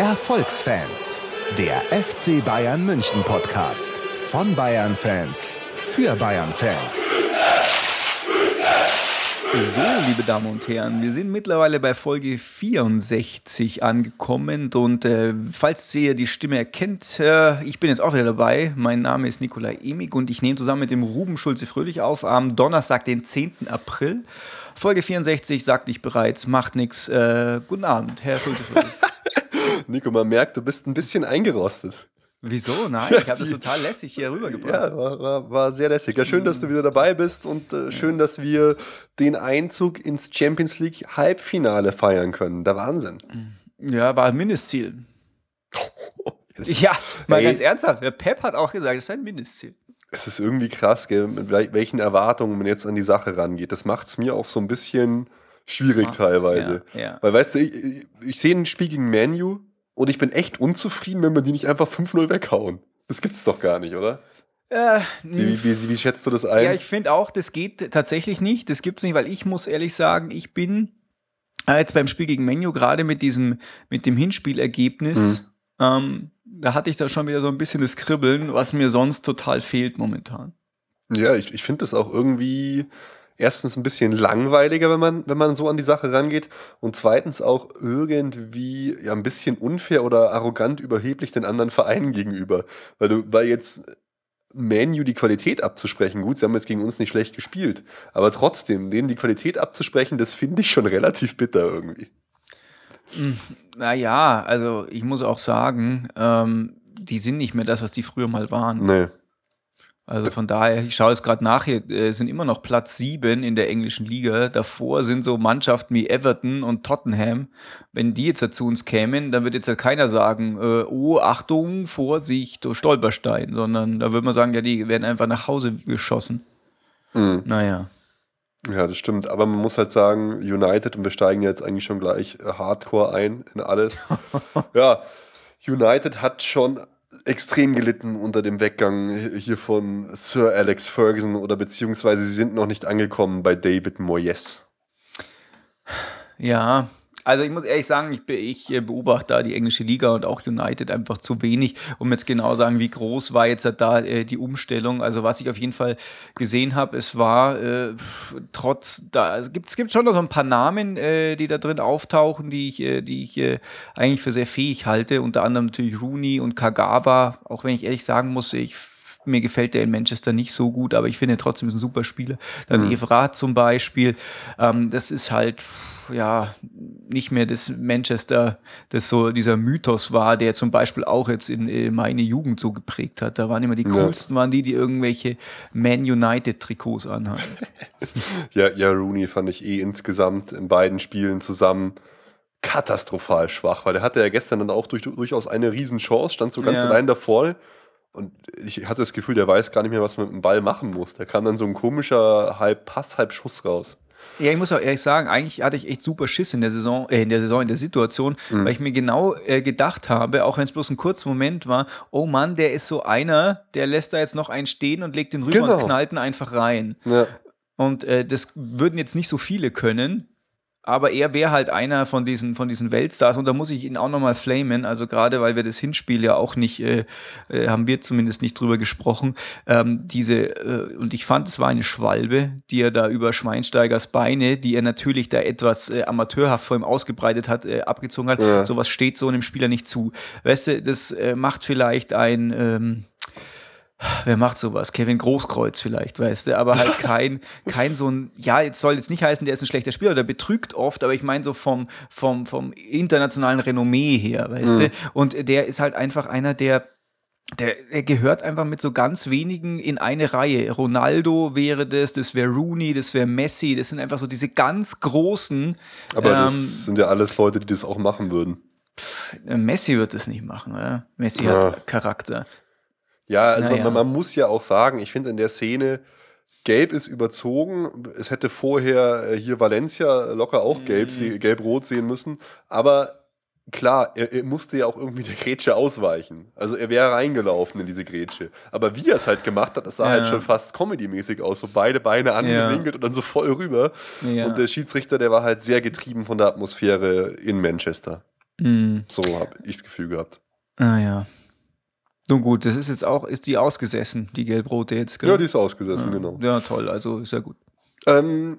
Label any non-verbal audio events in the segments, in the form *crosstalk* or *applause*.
Erfolgsfans, der FC Bayern München Podcast von Bayern Fans für Bayern Fans. So, liebe Damen und Herren, wir sind mittlerweile bei Folge 64 angekommen und äh, falls ihr die Stimme erkennt, äh, ich bin jetzt auch wieder dabei. Mein Name ist Nikolai Emig und ich nehme zusammen mit dem Ruben Schulze Fröhlich auf am Donnerstag, den 10. April. Folge 64, sagte ich bereits, macht nichts. Äh, guten Abend, Herr Schulze Fröhlich. Nico, man merkt, du bist ein bisschen eingerostet. Wieso? *laughs* Nein, ich habe das total lässig hier rübergebracht. Ja, war, war, war, sehr lässig. Ja, schön, dass du wieder dabei bist und äh, schön, dass wir den Einzug ins Champions League Halbfinale feiern können. Der Wahnsinn. Ja, war ein Mindestziel. *laughs* ja, mal ey, ganz ernsthaft. Der Pep hat auch gesagt, das ist ein Mindestziel. Es ist irgendwie krass, gell, mit welchen Erwartungen man jetzt an die Sache rangeht. Das macht es mir auch so ein bisschen schwierig ja, teilweise. Ja, ja. Weil, weißt du, ich, ich, ich sehe ein Spiel gegen Manu und ich bin echt unzufrieden, wenn wir die nicht einfach 5-0 weghauen. Das gibt's doch gar nicht, oder? Äh, wie, wie, wie, schätzt du das ein? Ja, ich finde auch, das geht tatsächlich nicht. Das gibt's nicht, weil ich muss ehrlich sagen, ich bin äh, jetzt beim Spiel gegen Menu gerade mit diesem, mit dem Hinspielergebnis, mhm. ähm, da hatte ich da schon wieder so ein bisschen das Kribbeln, was mir sonst total fehlt momentan. Ja, ich, ich finde das auch irgendwie, erstens ein bisschen langweiliger, wenn man, wenn man so an die Sache rangeht. Und zweitens auch irgendwie ja, ein bisschen unfair oder arrogant überheblich den anderen Vereinen gegenüber. Weil du, weil jetzt Manu die Qualität abzusprechen, gut, sie haben jetzt gegen uns nicht schlecht gespielt, aber trotzdem, denen die Qualität abzusprechen, das finde ich schon relativ bitter irgendwie. Hm, naja, also ich muss auch sagen, ähm, die sind nicht mehr das, was die früher mal waren. Nee. Also von daher, ich schaue es gerade nach, hier äh, sind immer noch Platz sieben in der englischen Liga. Davor sind so Mannschaften wie Everton und Tottenham. Wenn die jetzt zu uns kämen, dann wird jetzt halt keiner sagen, äh, oh, Achtung, Vorsicht, oh, Stolperstein, sondern da würde man sagen, ja, die werden einfach nach Hause geschossen. Mhm. Naja. Ja, das stimmt. Aber man muss halt sagen, United, und wir steigen jetzt eigentlich schon gleich äh, hardcore ein in alles. *laughs* ja, United hat schon extrem gelitten unter dem Weggang hier von Sir Alex Ferguson oder beziehungsweise sie sind noch nicht angekommen bei David Moyes. Ja, also ich muss ehrlich sagen, ich, ich, äh, beobachte da die englische Liga und auch United einfach zu wenig, um jetzt genau sagen, wie groß war jetzt da äh, die Umstellung. Also was ich auf jeden Fall gesehen habe, es war äh, trotz, da es gibt es gibt schon noch so ein paar Namen, äh, die da drin auftauchen, die ich, äh, die ich äh, eigentlich für sehr fähig halte. Unter anderem natürlich Rooney und Kagawa, auch wenn ich ehrlich sagen muss, ich mir gefällt der in Manchester nicht so gut, aber ich finde trotzdem ist ein super Spieler. Dann mhm. Evra zum Beispiel. Ähm, das ist halt ja nicht mehr das Manchester, das so dieser Mythos war, der zum Beispiel auch jetzt in, in meine Jugend so geprägt hat. Da waren immer die coolsten, waren die, die irgendwelche Man United Trikots anhatten. *laughs* ja, ja, Rooney fand ich eh insgesamt in beiden Spielen zusammen katastrophal schwach, weil der hatte ja gestern dann auch durch, durchaus eine Riesenchance, stand so ganz ja. allein davor. Und ich hatte das Gefühl, der weiß gar nicht mehr, was man mit dem Ball machen muss. Da kam dann so ein komischer halb Pass, halb Schuss raus. Ja, ich muss auch ehrlich sagen, eigentlich hatte ich echt super Schiss in der Saison, äh, in der Saison, in der Situation, mhm. weil ich mir genau äh, gedacht habe, auch wenn es bloß ein kurzer Moment war, oh Mann, der ist so einer, der lässt da jetzt noch einen stehen und legt den rüber genau. und knallt ihn einfach rein. Ja. Und äh, das würden jetzt nicht so viele können aber er wäre halt einer von diesen, von diesen Weltstars und da muss ich ihn auch nochmal flamen, also gerade weil wir das Hinspiel ja auch nicht, äh, äh, haben wir zumindest nicht drüber gesprochen, ähm, diese, äh, und ich fand, es war eine Schwalbe, die er da über Schweinsteigers Beine, die er natürlich da etwas äh, amateurhaft vor ihm ausgebreitet hat, äh, abgezogen hat, ja. sowas steht so einem Spieler nicht zu. Weißt du, das macht vielleicht ein, ähm, wer macht sowas? Kevin Großkreuz vielleicht, weißt du, aber halt *laughs* kein, kein so ein, ja, jetzt soll jetzt nicht heißen, der ist ein schlechter Spieler, der betrügt oft, aber ich meine so vom, vom, vom internationalen Renommee her, weißt mhm. du, und der ist halt einfach einer, der, der, der gehört einfach mit so ganz wenigen in eine Reihe. Ronaldo wäre das, das wäre Rooney, das wäre Messi, das sind einfach so diese ganz großen. Aber ähm, das sind ja alles Leute, die das auch machen würden. Messi wird das nicht machen, oder? Messi ja. hat Charakter. Ja, also naja. man, man, muss ja auch sagen, ich finde in der Szene, Gelb ist überzogen. Es hätte vorher äh, hier Valencia locker auch gelb, mhm. gelb-rot sehen müssen. Aber klar, er, er, musste ja auch irgendwie der Grätsche ausweichen. Also er wäre reingelaufen in diese Grätsche. Aber wie er es halt gemacht hat, das sah halt ja. halt schon fast comedy-mäßig aus. So beide Beine angewinkelt ja. und dann so voll rüber. Ja. Und der Schiedsrichter, der war halt sehr getrieben von der Atmosphäre in Manchester. Mhm. So habe ich das Gefühl gehabt. Ah ja. Nun gut, das ist jetzt auch, ist die ausgesessen, die gelb-rote jetzt, gell? Ja, die ist ausgesessen, ja. genau. Ja, toll, also ist ja gut. Ähm,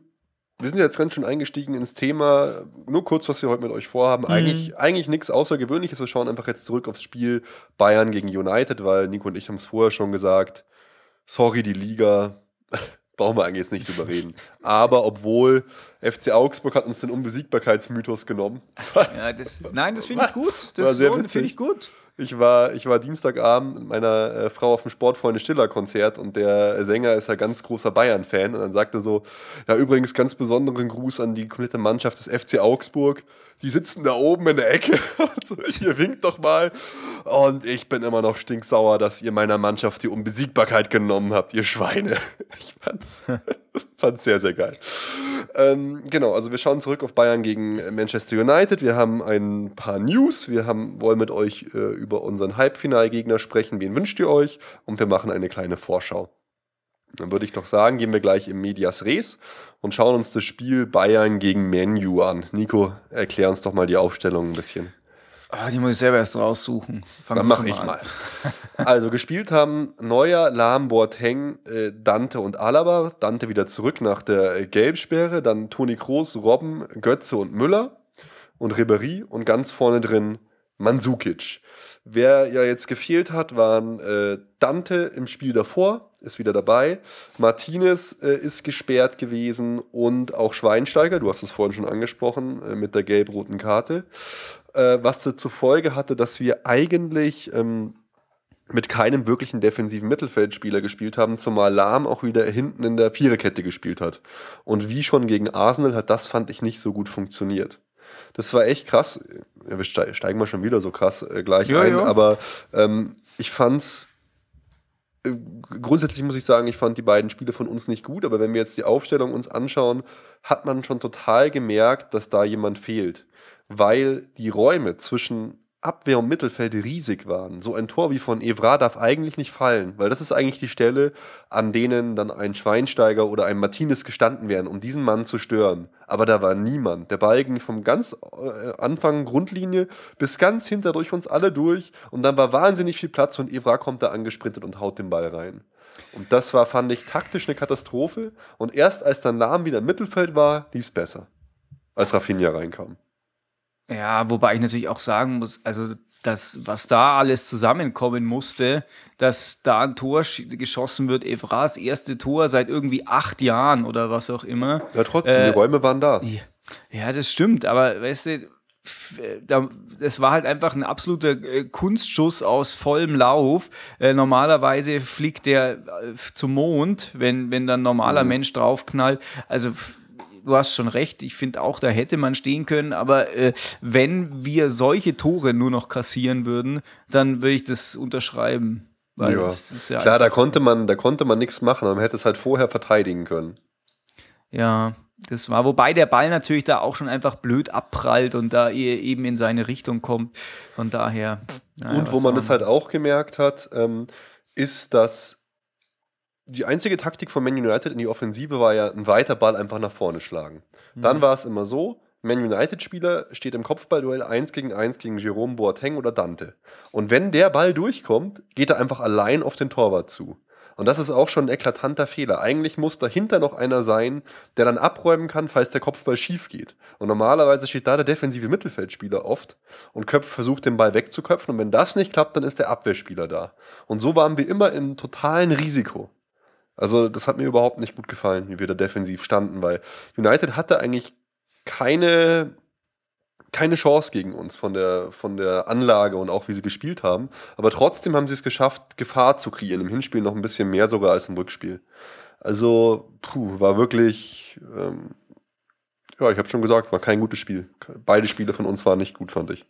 wir sind jetzt ganz schön eingestiegen ins Thema. Nur kurz, was wir heute mit euch vorhaben. Mhm. Eigentlich, eigentlich nichts Außergewöhnliches. Wir schauen einfach jetzt zurück aufs Spiel Bayern gegen United, weil Nico und ich haben es vorher schon gesagt. Sorry, die Liga. *laughs* Brauchen wir eigentlich jetzt nicht drüber reden. Aber obwohl FC Augsburg hat uns den Unbesiegbarkeitsmythos genommen. Ja, das, nein, das finde *laughs* ich gut. Das sehr finde ich gut. Ich war, ich war Dienstagabend mit meiner äh, Frau auf dem Sportfreunde Stiller Konzert und der Sänger ist ja ganz großer Bayern-Fan und dann sagte so, ja übrigens ganz besonderen Gruß an die komplette Mannschaft des FC Augsburg. Die sitzen da oben in der Ecke *laughs* so, ihr winkt doch mal. Und ich bin immer noch stinksauer, dass ihr meiner Mannschaft die Unbesiegbarkeit genommen habt, ihr Schweine. *laughs* Ich fand's, *laughs* *laughs* fand's sehr, sehr geil. Ähm, genau, also wir schauen zurück auf Bayern gegen Manchester United. Wir haben ein paar News. Wir haben, wollen mit euch äh, über unseren Halbfinalgegner sprechen. Wen wünscht ihr euch? Und wir machen eine kleine Vorschau. Dann würde ich doch sagen, gehen wir gleich im Medias Res und schauen uns das Spiel Bayern gegen Menu an. Nico, erklär uns doch mal die Aufstellung ein bisschen. Ah, die muss ich selber erst raussuchen. Fang Dann mache ich an. mal. Also gespielt haben Neuer, Lahm, Boateng, äh, Dante und Alaba. Dante wieder zurück nach der Gelbsperre. Dann Toni Kroos, Robben, Götze und Müller. Und Ribéry. Und ganz vorne drin Mandzukic. Wer ja jetzt gefehlt hat, waren äh, Dante im Spiel davor, ist wieder dabei. Martinez äh, ist gesperrt gewesen und auch Schweinsteiger, du hast es vorhin schon angesprochen, äh, mit der gelb-roten Karte. Äh, was zur Folge hatte, dass wir eigentlich ähm, mit keinem wirklichen defensiven Mittelfeldspieler gespielt haben, zumal Lahm auch wieder hinten in der Viererkette gespielt hat. Und wie schon gegen Arsenal hat das, fand ich, nicht so gut funktioniert. Das war echt krass. Wir ste- steigen mal schon wieder so krass äh, gleich Ja, ein, ja. aber ähm, ich fand's äh, grundsätzlich muss ich sagen, ich fand die beiden Spiele von uns nicht gut, aber wenn wir jetzt die Aufstellung uns anschauen, hat man schon total gemerkt, dass da jemand fehlt, weil die Räume zwischen Abwehr und Mittelfeld riesig waren. So ein Tor wie von Evra darf eigentlich nicht fallen, weil das ist eigentlich die Stelle, an denen dann ein Schweinsteiger oder ein Martinez gestanden wären, um diesen Mann zu stören. Aber da war niemand. Der Ball ging vom ganz äh, Anfang Grundlinie bis ganz hinter durch uns alle durch und dann war wahnsinnig viel Platz und Evra kommt da angesprintet und haut den Ball rein. Und das war, fand ich, taktisch eine Katastrophe. Und erst als dann Lahm wieder im Mittelfeld war, lief es besser. Als Rafinha reinkam. Ja, wobei ich natürlich auch sagen muss, also das, was da alles zusammenkommen musste, dass da ein Tor sch- geschossen wird, Evras erste Tor seit irgendwie acht Jahren oder was auch immer. Ja, trotzdem, Äh, die Räume waren da. Ja, das stimmt, aber weißt du, das war halt einfach ein absoluter äh, Kunstschuss aus vollem Lauf. Äh, normalerweise fliegt der äh, zum Mond, wenn, wenn dann ein normaler Mensch draufknallt. Also du hast schon recht, ich finde auch, da hätte man stehen können, aber äh, wenn wir solche Tore nur noch kassieren würden, dann würde ich das unterschreiben. Weil Ja. ja Klar, da konnte man, da konnte man nichts machen, man hätte es halt vorher verteidigen können. Ja, das war, wobei der Ball natürlich da auch schon einfach blöd abprallt und da e- eben in seine Richtung kommt. Von daher. naja, Und wo man das halt auch gemerkt hat, ähm, ist, dass die einzige Taktik von Man United in die Offensive war ja ein weiter Ball einfach nach vorne schlagen. Dann war es immer so, Man United-Spieler steht im Kopfballduell 1 gegen 1 gegen Jerome Boateng oder Dante. Und wenn der Ball durchkommt, geht er einfach allein auf den Torwart zu. Und das ist auch schon ein eklatanter Fehler. Eigentlich muss dahinter noch einer sein, der dann abräumen kann, falls der Kopfball schief geht. Und normalerweise steht da der defensive Mittelfeldspieler oft und Köpf versucht, den Ball wegzuköpfen. Und wenn das nicht klappt, dann ist der Abwehrspieler da. Und so waren wir immer im totalen Risiko. Also, das hat mir überhaupt nicht gut gefallen, wie wir da defensiv standen, weil United hatte eigentlich keine, keine Chance gegen uns von der, von der Anlage und auch wie sie gespielt haben. Aber trotzdem haben sie es geschafft, Gefahr zu kreieren. Im Hinspiel noch ein bisschen mehr sogar als im Rückspiel. Also, puh, war wirklich, ähm, ja, ich habe schon gesagt, war kein gutes Spiel. Beide Spiele von uns waren nicht gut, fand ich.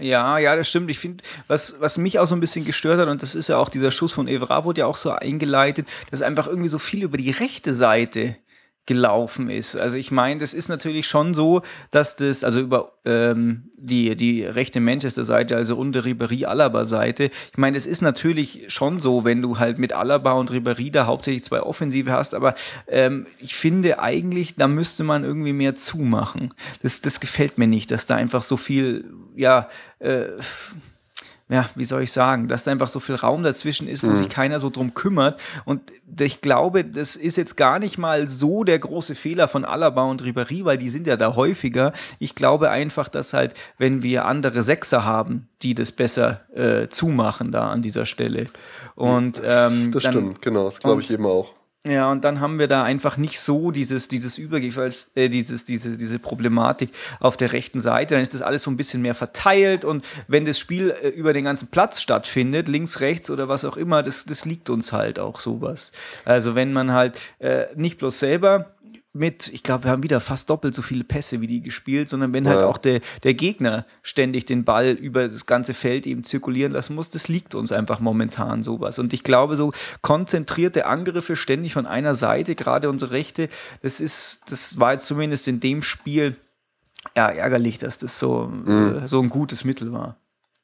Ja, ja, das stimmt. Ich finde, was, was mich auch so ein bisschen gestört hat, und das ist ja auch dieser Schuss von Evra, wurde ja auch so eingeleitet, dass einfach irgendwie so viel über die rechte Seite gelaufen ist. Also ich meine, das ist natürlich schon so, dass das, also über ähm, die, die rechte Manchester-Seite, also unter Ribéry-Alaba-Seite, ich meine, es ist natürlich schon so, wenn du halt mit Alaba und Ribéry da hauptsächlich zwei Offensive hast, aber ähm, ich finde eigentlich, da müsste man irgendwie mehr zumachen. Das, das gefällt mir nicht, dass da einfach so viel, ja, äh, ja, wie soll ich sagen, dass da einfach so viel Raum dazwischen ist, wo mhm. sich keiner so drum kümmert. Und ich glaube, das ist jetzt gar nicht mal so der große Fehler von Alaba und Ribéry, weil die sind ja da häufiger. Ich glaube einfach, dass halt, wenn wir andere Sechser haben, die das besser äh, zumachen da an dieser Stelle. Und ähm, das dann, stimmt, genau, das glaube ich eben auch. Ja, und dann haben wir da einfach nicht so dieses, dieses Übergefalls, äh, dieses, diese, diese Problematik auf der rechten Seite. Dann ist das alles so ein bisschen mehr verteilt und wenn das Spiel äh, über den ganzen Platz stattfindet, links, rechts oder was auch immer, das, das liegt uns halt auch sowas. Also wenn man halt äh, nicht bloß selber mit, ich glaube, wir haben wieder fast doppelt so viele Pässe wie die gespielt, sondern wenn halt ja. halt auch der, der Gegner ständig den Ball über das ganze Feld eben zirkulieren lassen muss, das liegt uns einfach momentan sowas. Und ich glaube, so konzentrierte Angriffe ständig von einer Seite, gerade unsere Rechte, das ist, das war jetzt zumindest in dem Spiel ja ärgerlich, dass das so, mhm. äh, so ein gutes Mittel war.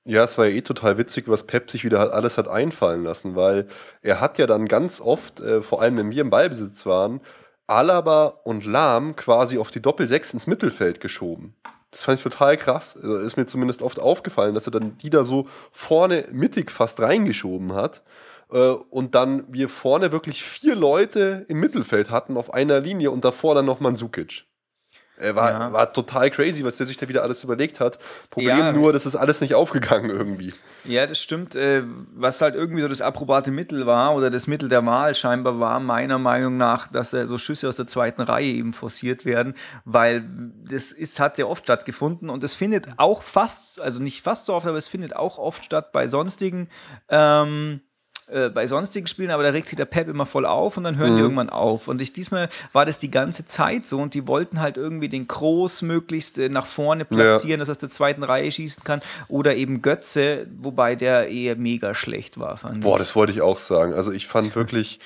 Ja, es war ja eh total witzig, was Pep sich wieder alles hat einfallen lassen, weil er hat ja dann ganz oft, äh, vor allem wenn wir im Ballbesitz waren, Alaba und Lahm quasi auf die Doppel-6 ins Mittelfeld geschoben. Das fand ich total krass. Also ist mir zumindest oft aufgefallen, dass er dann die da so vorne mittig fast reingeschoben hat. Äh, und dann wir vorne wirklich vier Leute im Mittelfeld hatten auf einer Linie und davor dann noch Mansukic. Er war, ja. war total crazy, was der sich da wieder alles überlegt hat. Problem ja. nur, das ist alles nicht aufgegangen irgendwie. Ja, das stimmt. Äh, was halt irgendwie so das approbate Mittel war oder das Mittel der Wahl scheinbar war, meiner Meinung nach, dass so Schüsse aus der zweiten Reihe eben forciert werden, weil das ist, hat sehr oft stattgefunden und es findet auch fast, also nicht fast so oft, aber es findet auch oft statt bei sonstigen ähm, äh, bei sonstigen Spielen, aber da regt sich der Pep immer voll auf und dann hören mhm. die irgendwann auf. Und ich, diesmal war das die ganze Zeit so und die wollten halt irgendwie den Groß möglichst äh, nach vorne platzieren, ja. dass er aus der zweiten Reihe schießen kann oder eben Götze, wobei der eher mega schlecht war. Boah, das wollte ich auch sagen. Also ich fand *laughs* wirklich.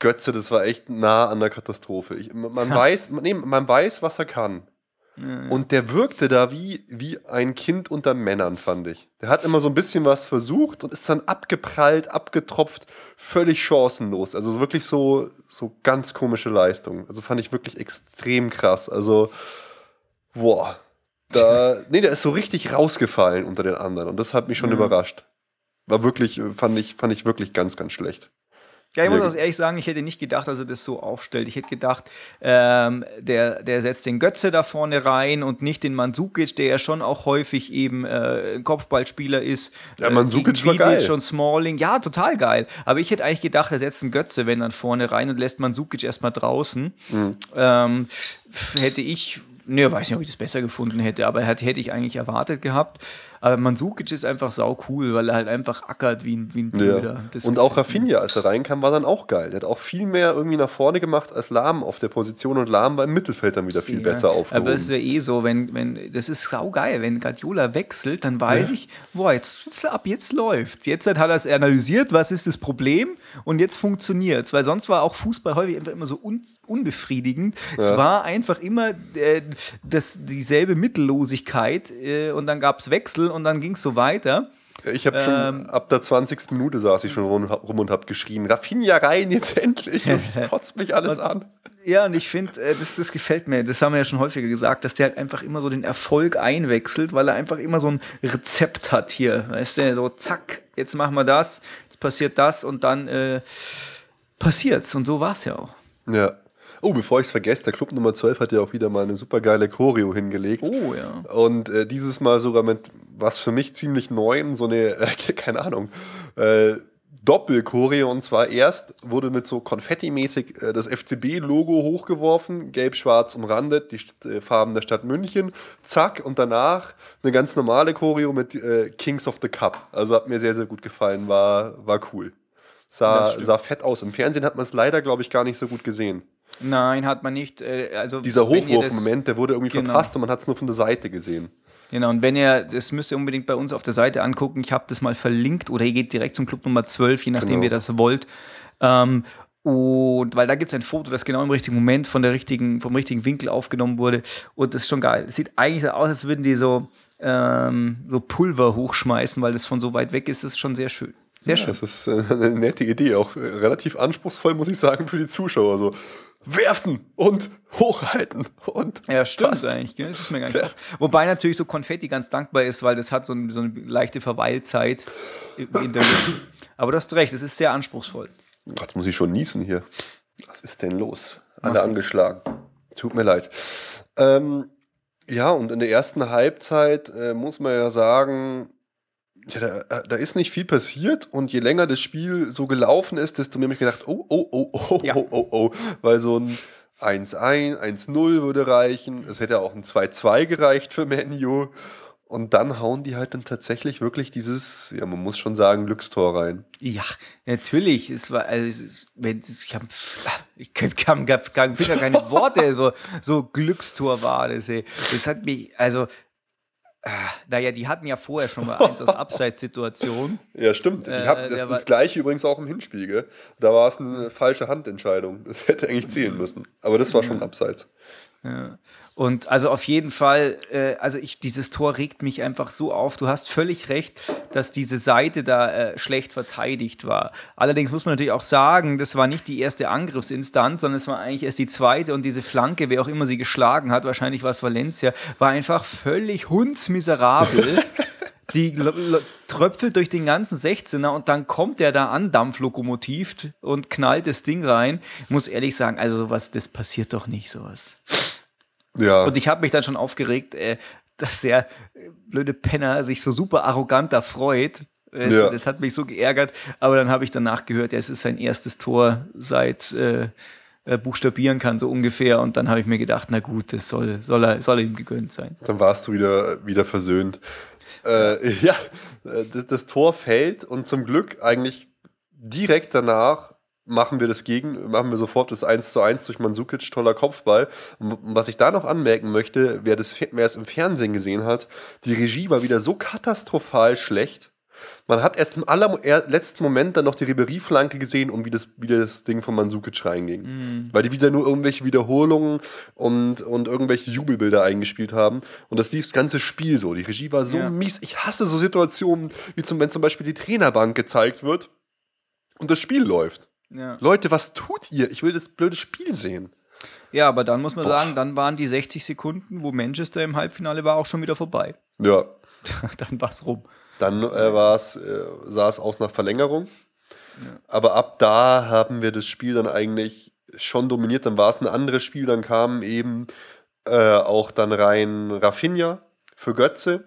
Götze, das war echt nah an der Katastrophe. Ich, man, ja. weiß, nee, man weiß, was er kann. Und der wirkte da wie, wie ein Kind unter Männern, fand ich. Der hat immer so ein bisschen was versucht und ist dann abgeprallt, abgetropft, völlig chancenlos. Also wirklich so, so ganz komische Leistung. Also fand ich wirklich extrem krass. Also, boah. Da, *laughs* nee, der ist so richtig rausgefallen unter den anderen und das hat mich schon ja. überrascht. War wirklich, fand ich, fand ich wirklich ganz, ganz schlecht. Ja, ich muss auch ehrlich sagen, ich hätte nicht gedacht, dass er das so aufstellt. Ich hätte gedacht, ähm, der, der setzt den Götze da vorne rein und nicht den Mandzukic, der ja schon auch häufig eben äh, Kopfballspieler ist. Ja, Mandzukic war geil. Schon Smalling. Ja, total geil. Aber ich hätte eigentlich gedacht, er setzt einen Götze, wenn dann vorne rein und lässt Mandzukic erstmal draußen. Mhm. Ähm, hätte ich Ne, weiß nicht, ob ich das besser gefunden hätte, aber hätte ich eigentlich erwartet gehabt. Aber Mansukic ist einfach sau cool, weil er halt einfach ackert wie ein, wie ein Blöder. Ja. Und auch Rafinha, als er reinkam, war dann auch geil. Der hat auch viel mehr irgendwie nach vorne gemacht als Lahm auf der Position und Lahm war im Mittelfeld dann wieder viel ja. besser aufgehoben. Aber es wäre eh so, wenn, wenn, das ist sau geil, wenn Guardiola wechselt, dann weiß ja. ich, boah, jetzt, ab jetzt läuft Jetzt hat er es analysiert, was ist das Problem und jetzt funktioniert es. Weil sonst war auch Fußball häufig einfach immer so un, unbefriedigend. Es war einfach immer äh, das, dieselbe Mittellosigkeit äh, und dann gab es Wechsel und dann ging es so weiter. Ich habe schon ähm, ab der 20. Minute saß ich schon rum, rum und habe geschrien: Raffinia rein, jetzt *laughs* endlich! Das *laughs* kotzt mich alles und, an. Ja, und ich finde, äh, das, das gefällt mir. Das haben wir ja schon häufiger gesagt, dass der halt einfach immer so den Erfolg einwechselt, weil er einfach immer so ein Rezept hat hier. Weißt du, so zack, jetzt machen wir das, jetzt passiert das und dann äh, passiert's. Und so war es ja auch. Ja. Oh, bevor ich es vergesse, der Club Nummer 12 hat ja auch wieder mal eine super geile Choreo hingelegt. Oh, ja. Und äh, dieses Mal sogar mit was für mich ziemlich neuen, so eine, äh, *laughs* keine Ahnung, äh, Doppel-Choreo. Und zwar erst wurde mit so Konfetti-mäßig äh, das FCB-Logo hochgeworfen, gelb-schwarz umrandet, die äh, Farben der Stadt München. Zack, und danach eine ganz normale Choreo mit äh, Kings of the Cup. Also hat mir sehr, sehr gut gefallen, war, war cool. Sah, sah fett aus. Im Fernsehen hat man es leider, glaube ich, gar nicht so gut gesehen. Nein, hat man nicht. Äh, also Dieser Hochwurfmoment, der wurde irgendwie genau. verpasst und man hat es nur von der Seite gesehen. Genau, und wenn ihr, das müsst ihr unbedingt bei uns auf der Seite angucken, ich habe das mal verlinkt oder ihr geht direkt zum Club Nummer 12, je nachdem genau. ihr das wollt. Ähm, Und weil da gibt es ein Foto, das genau im richtigen Moment von der richtigen, vom richtigen Winkel aufgenommen wurde. Und das ist schon geil. Es sieht eigentlich so aus, als würden die so, ähm, so Pulver hochschmeißen, weil das von so weit weg ist. Das ist schon sehr schön. Sehr Ja, schön. das ist äh, *laughs* eine nette Idee, auch äh, relativ anspruchsvoll, muss ich sagen, für die Zuschauer. So werfen und hochhalten und Ja, stimmt passt. eigentlich. Gell? Das ist mir gar nicht ja. Wobei natürlich so Konfetti ganz dankbar ist, weil das hat so, ein, so eine leichte Verweilzeit in der Luft. Aber du hast recht, es ist sehr anspruchsvoll. Jetzt muss ich schon niesen hier. Was ist denn los? Alle angeschlagen. Tut mir leid. Ähm, ja, und in der ersten Halbzeit äh, muss man ja sagen, ja, da, da ist nicht viel passiert und je länger das Spiel so gelaufen ist, desto mehr habe ich gedacht, oh, oh, oh, oh, Ja. oh, oh, oh, weil so ein 1-1, 1-0 würde reichen. Es hätte auch ein 2-2 gereicht für Menu. Und dann hauen die halt dann tatsächlich wirklich dieses, ja, man muss schon sagen, Glückstor rein. Ja, natürlich. Es war, also, ich habe, ich kann, kann, finde gar keine *laughs* Worte. So, so Glückstor war das. Ey. Das hat mich, also, ah, naja, die hatten ja vorher schon mal eins aus *laughs* Abseitssituation. Ja, stimmt. Äh, ich hab, das, das gleiche übrigens auch im Hinspiel. Gell? Da war es eine falsche Handentscheidung. Das hätte eigentlich zählen müssen. Aber das war schon abseits. Ja. Und also auf jeden Fall, äh, also ich, dieses Tor regt mich einfach so auf. Du hast völlig recht, dass diese Seite da äh, schlecht verteidigt war. Allerdings muss man natürlich auch sagen, das war nicht die erste Angriffsinstanz, sondern es war eigentlich erst die zweite und diese Flanke, wer auch immer sie geschlagen hat, wahrscheinlich war es Valencia, war einfach völlig hundsmiserabel. *laughs* Die tröpfelt durch den ganzen 16er und dann kommt der da an, Dampflokomotiv, und knallt das Ding rein. Ich muss ehrlich sagen, also sowas, das passiert doch nicht, sowas. Ja, Und ich habe mich dann schon aufgeregt, äh, dass der äh, blöde Penner sich so super arrogant da freut. Es, Ja. Das hat mich so geärgert. Aber dann habe ich danach gehört, ja, es ist sein erstes Tor seit äh, er buchstabieren kann, so ungefähr. Und dann habe ich mir gedacht, na gut, das soll, soll, er, soll ihm gegönnt sein. dann warst du wieder, wieder versöhnt. Äh, *laughs* ja, äh, das, das Tor fällt und zum Glück eigentlich direkt danach machen wir das gegen, machen wir sofort das 1 zu 1 durch Mandzukic, toller Kopfball. Und was ich da noch anmerken möchte, wer, das, wer es im Fernsehen gesehen hat, die Regie war wieder so katastrophal schlecht. Man hat erst im allerletzten Moment dann noch die Ribery-Flanke gesehen und wie das, wie das Ding von Mandzukic reinging. Weil die wieder nur irgendwelche Wiederholungen und, und irgendwelche Jubelbilder eingespielt haben. Und das lief das ganze Spiel so. Die Regie war so Ja. mies. Ich hasse so Situationen, wie zum, wenn zum Beispiel die Trainerbank gezeigt wird und das Spiel läuft. Ja. Leute, was tut ihr? Ich will das blöde Spiel sehen. ja, aber dann muss man sagen, dann waren die 60 Sekunden, wo Manchester im Halbfinale war, auch schon wieder vorbei. Ja, *laughs* dann war's rum. Dann äh, war's, äh, sah es aus nach Verlängerung. Aber ab da haben wir das Spiel dann eigentlich schon dominiert. Dann war es ein anderes Spiel. Dann kam eben äh, auch dann rein Rafinha für Götze.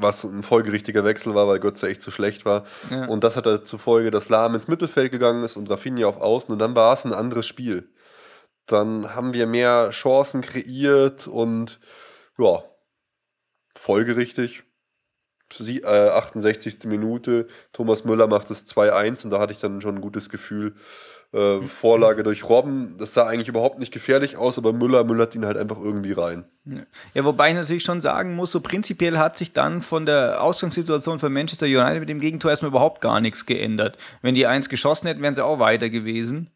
Was ein folgerichtiger Wechsel war, weil Götze echt zu schlecht war. Ja. Und das hatte zur Folge, dass Lahm ins Mittelfeld gegangen ist und Rafinha auf Außen. Und dann war es ein anderes Spiel. Dann haben wir mehr Chancen kreiert und ja, folgerichtig. Sie, äh, 68. Minute, Thomas Müller macht es 2-1 und da hatte ich dann schon ein gutes Gefühl. Äh, Vorlage durch Robben, das sah eigentlich überhaupt nicht gefährlich aus, aber Müller müllert ihn halt einfach irgendwie rein. Ja, wobei ich natürlich schon sagen muss, so prinzipiell hat sich dann von der Ausgangssituation von Manchester United mit dem Gegentor erstmal überhaupt gar nichts geändert. Wenn die eins geschossen hätten, wären sie auch weiter gewesen.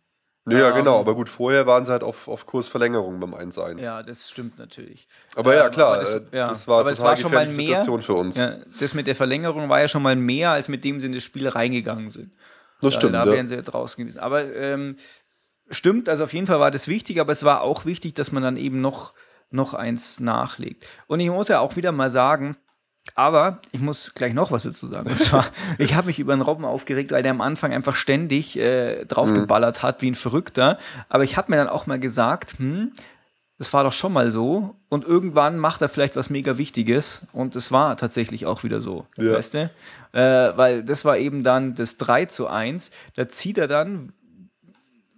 Ja, Ähm, genau, aber gut, vorher waren sie halt auf, auf Kursverlängerung beim 1-1. Ja, das stimmt natürlich. Aber ja, Ähm, klar, aber das, äh, ja. das war aber total war schon mal gefährliche mehr. Situation für uns. Ja, das mit der Verlängerung war ja schon mal mehr, als mit dem sie in das Spiel reingegangen sind. Das Da- stimmt, Da ja. wären sie ja draußen gewesen. Aber ähm, stimmt, also auf jeden Fall war das wichtig, aber es war auch wichtig, dass man dann eben noch, noch eins nachlegt. Und ich muss ja auch wieder mal sagen, aber ich muss gleich noch was dazu sagen. Und *laughs* zwar, ich habe mich über den Robben aufgeregt, weil der am Anfang einfach ständig äh, draufgeballert hat wie ein Verrückter. Aber ich habe mir dann auch mal gesagt, hm, das war doch schon mal so. Und irgendwann macht er vielleicht was mega Wichtiges. Und es war tatsächlich auch wieder so. Ja. Weißt du? Äh, weil das war eben dann das 3 zu 1. Da zieht er dann.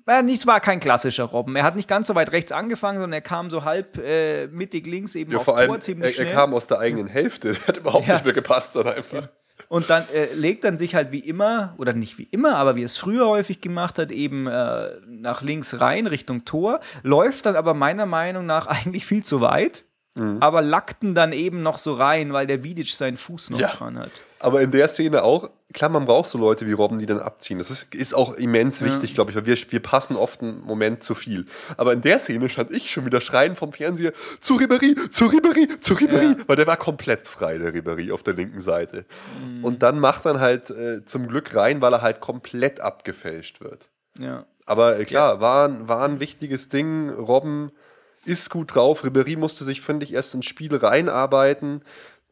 Ja, nichts war kein klassischer Robben. Er hat nicht ganz so weit rechts angefangen, sondern er kam so halb äh, mittig links eben Ja, aufs vor allem, Tor er, ziemlich er schnell. kam aus der eigenen Hälfte. Der *laughs* hat überhaupt Ja. nicht mehr gepasst dann einfach. Und dann äh, legt dann sich halt wie immer, oder nicht wie immer, aber wie es früher häufig gemacht hat, eben äh, nach links rein Richtung Tor, läuft dann aber meiner Meinung nach eigentlich viel zu weit, Mhm. aber lackten dann eben noch so rein, weil der Vidic seinen Fuß noch Ja. dran hat. Aber in der Szene auch klar, man braucht so Leute wie Robben, die dann abziehen. Das ist, ist auch immens Ja. wichtig, glaube ich, weil wir, wir passen oft einen Moment zu viel. Aber in der Szene stand ich schon wieder schreien vom Fernseher zu Ribéry, zu Ribéry, zu Ribéry, weil der war komplett frei, der Ribéry auf der linken Seite. Mhm. Und dann macht er halt äh, zum Glück rein, weil er halt komplett abgefälscht wird. Ja. Aber äh, klar, war, ein- war ein wichtiges Ding. Robben ist gut drauf. Ribéry musste sich, finde ich, erst ins Spiel reinarbeiten.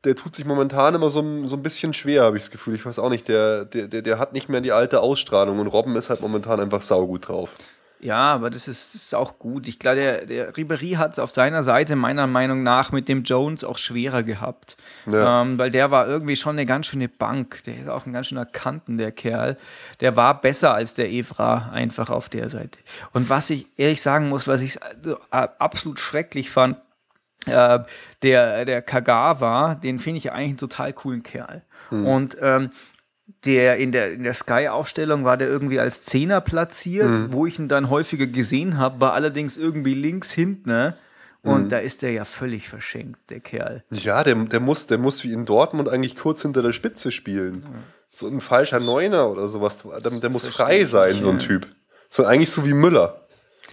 Der tut sich momentan immer so, ein- so ein bisschen schwer, habe ich das Gefühl. Ich weiß auch nicht, der, der, der, hat nicht mehr die alte Ausstrahlung und Robben ist halt momentan einfach saugut drauf. Ja, aber das ist, das ist auch gut. Ich glaube, der, der Ribéry hat es auf seiner Seite meiner Meinung nach mit dem Jones auch schwerer gehabt. Ja. Ähm, weil der war irgendwie schon eine ganz schöne Bank. Der ist auch ein ganz schöner Kanten, der Kerl. Der war besser als der Evra einfach auf der Seite. Und was ich ehrlich sagen muss, was ich äh, absolut schrecklich fand, äh, der, der Kagawa, den finde ich ja eigentlich einen total coolen Kerl. Und ähm, der in der, in der Sky-Aufstellung war der irgendwie als Zehner platziert, wo ich ihn dann häufiger gesehen habe, war allerdings irgendwie links hinten. Ne? Und da ist der ja völlig verschenkt, der Kerl. Ja, der, der, muss, der muss wie in Dortmund eigentlich kurz hinter der Spitze spielen. So ein falscher Neuner oder sowas. Der, der muss frei sein, so ein ja. Typ. So eigentlich so wie Müller.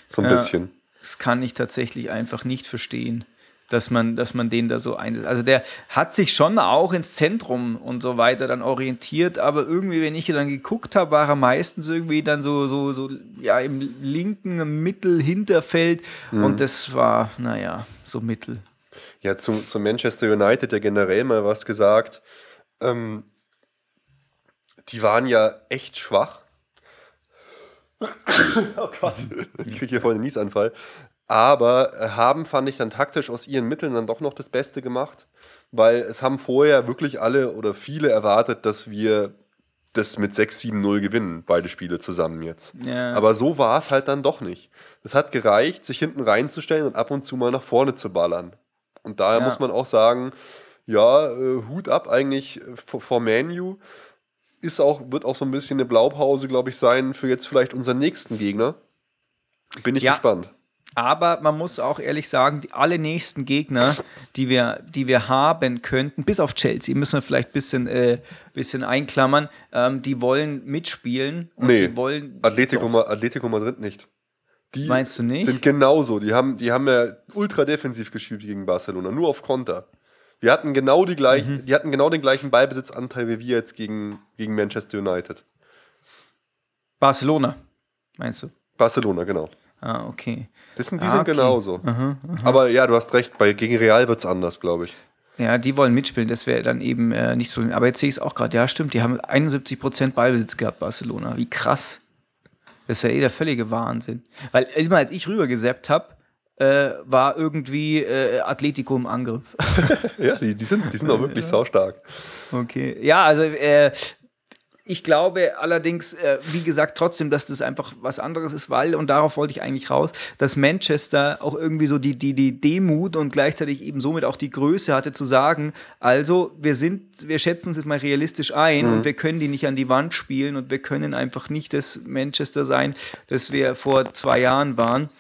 So ein Ja. bisschen. Das kann ich tatsächlich einfach nicht verstehen, dass man, dass man den da so einsetzt. Also der hat sich schon auch ins Zentrum und so weiter dann orientiert, aber irgendwie, wenn ich dann geguckt habe, war er meistens irgendwie dann so, so, so, ja, im linken Mittel-Hinterfeld und das war, naja, so mittel. Ja, zu, zu Manchester United ja generell mal was gesagt. Ähm, die waren ja echt schwach. *coughs* oh Gott, ich kriege hier voll einen Niesanfall. Aber äh, haben, fand ich, dann taktisch aus ihren Mitteln dann doch noch das Beste gemacht. Weil es haben vorher wirklich alle oder viele erwartet, dass wir das mit 6-7-0 gewinnen, beide Spiele zusammen jetzt. Ja. Aber so war es halt dann doch nicht. Es hat gereicht, sich hinten reinzustellen und ab und zu mal nach vorne zu ballern. Und daher Ja. muss man auch sagen, ja, äh, Hut ab eigentlich äh, vor, vor Manu. Ist auch, wird auch so ein bisschen eine Blaupause, glaube ich, sein für jetzt vielleicht unseren nächsten Gegner. Bin ich Ja. gespannt. Aber man muss auch ehrlich sagen, die, alle nächsten Gegner, die wir, die wir haben könnten, bis auf Chelsea, müssen wir vielleicht ein bisschen, äh, bisschen einklammern, ähm, die wollen mitspielen. Und Nee, die wollen. Atletico. Ma Atletico Madrid nicht. Die Meinst du nicht? sind genauso. Die haben, die haben ja ultra defensiv gespielt gegen Barcelona, nur auf Konter. Wir hatten genau die gleichen, Mhm. die hatten genau den gleichen Ballbesitzanteil wie wir jetzt gegen, gegen Manchester United. Barcelona, meinst du? Barcelona, genau. Ah, okay. Das sind, die Ah, sind okay. genauso. Aber ja, du hast recht, bei, gegen Real wird es anders, glaube ich. Ja, die wollen mitspielen, das wäre dann eben äh, nicht so. Aber jetzt sehe ich es auch gerade. Ja, stimmt, die haben 71% Ballbesitz gehabt, Barcelona. Wie krass. Das ist ja eh der völlige Wahnsinn. Weil immer als ich rübergeseppt habe, äh, war irgendwie äh, Atletico im Angriff. *laughs* Ja, die, die sind, die sind auch wirklich saustark. Okay. Ja, also äh, ich glaube allerdings, äh, wie gesagt, trotzdem, dass das einfach was anderes ist, weil, und darauf wollte ich eigentlich raus, dass Manchester auch irgendwie so die, die, die Demut und gleichzeitig eben somit auch die Größe hatte zu sagen, also wir sind, wir schätzen uns jetzt mal realistisch ein und wir können die nicht an die Wand spielen und wir können einfach nicht das Manchester sein, das wir vor zwei Jahren waren.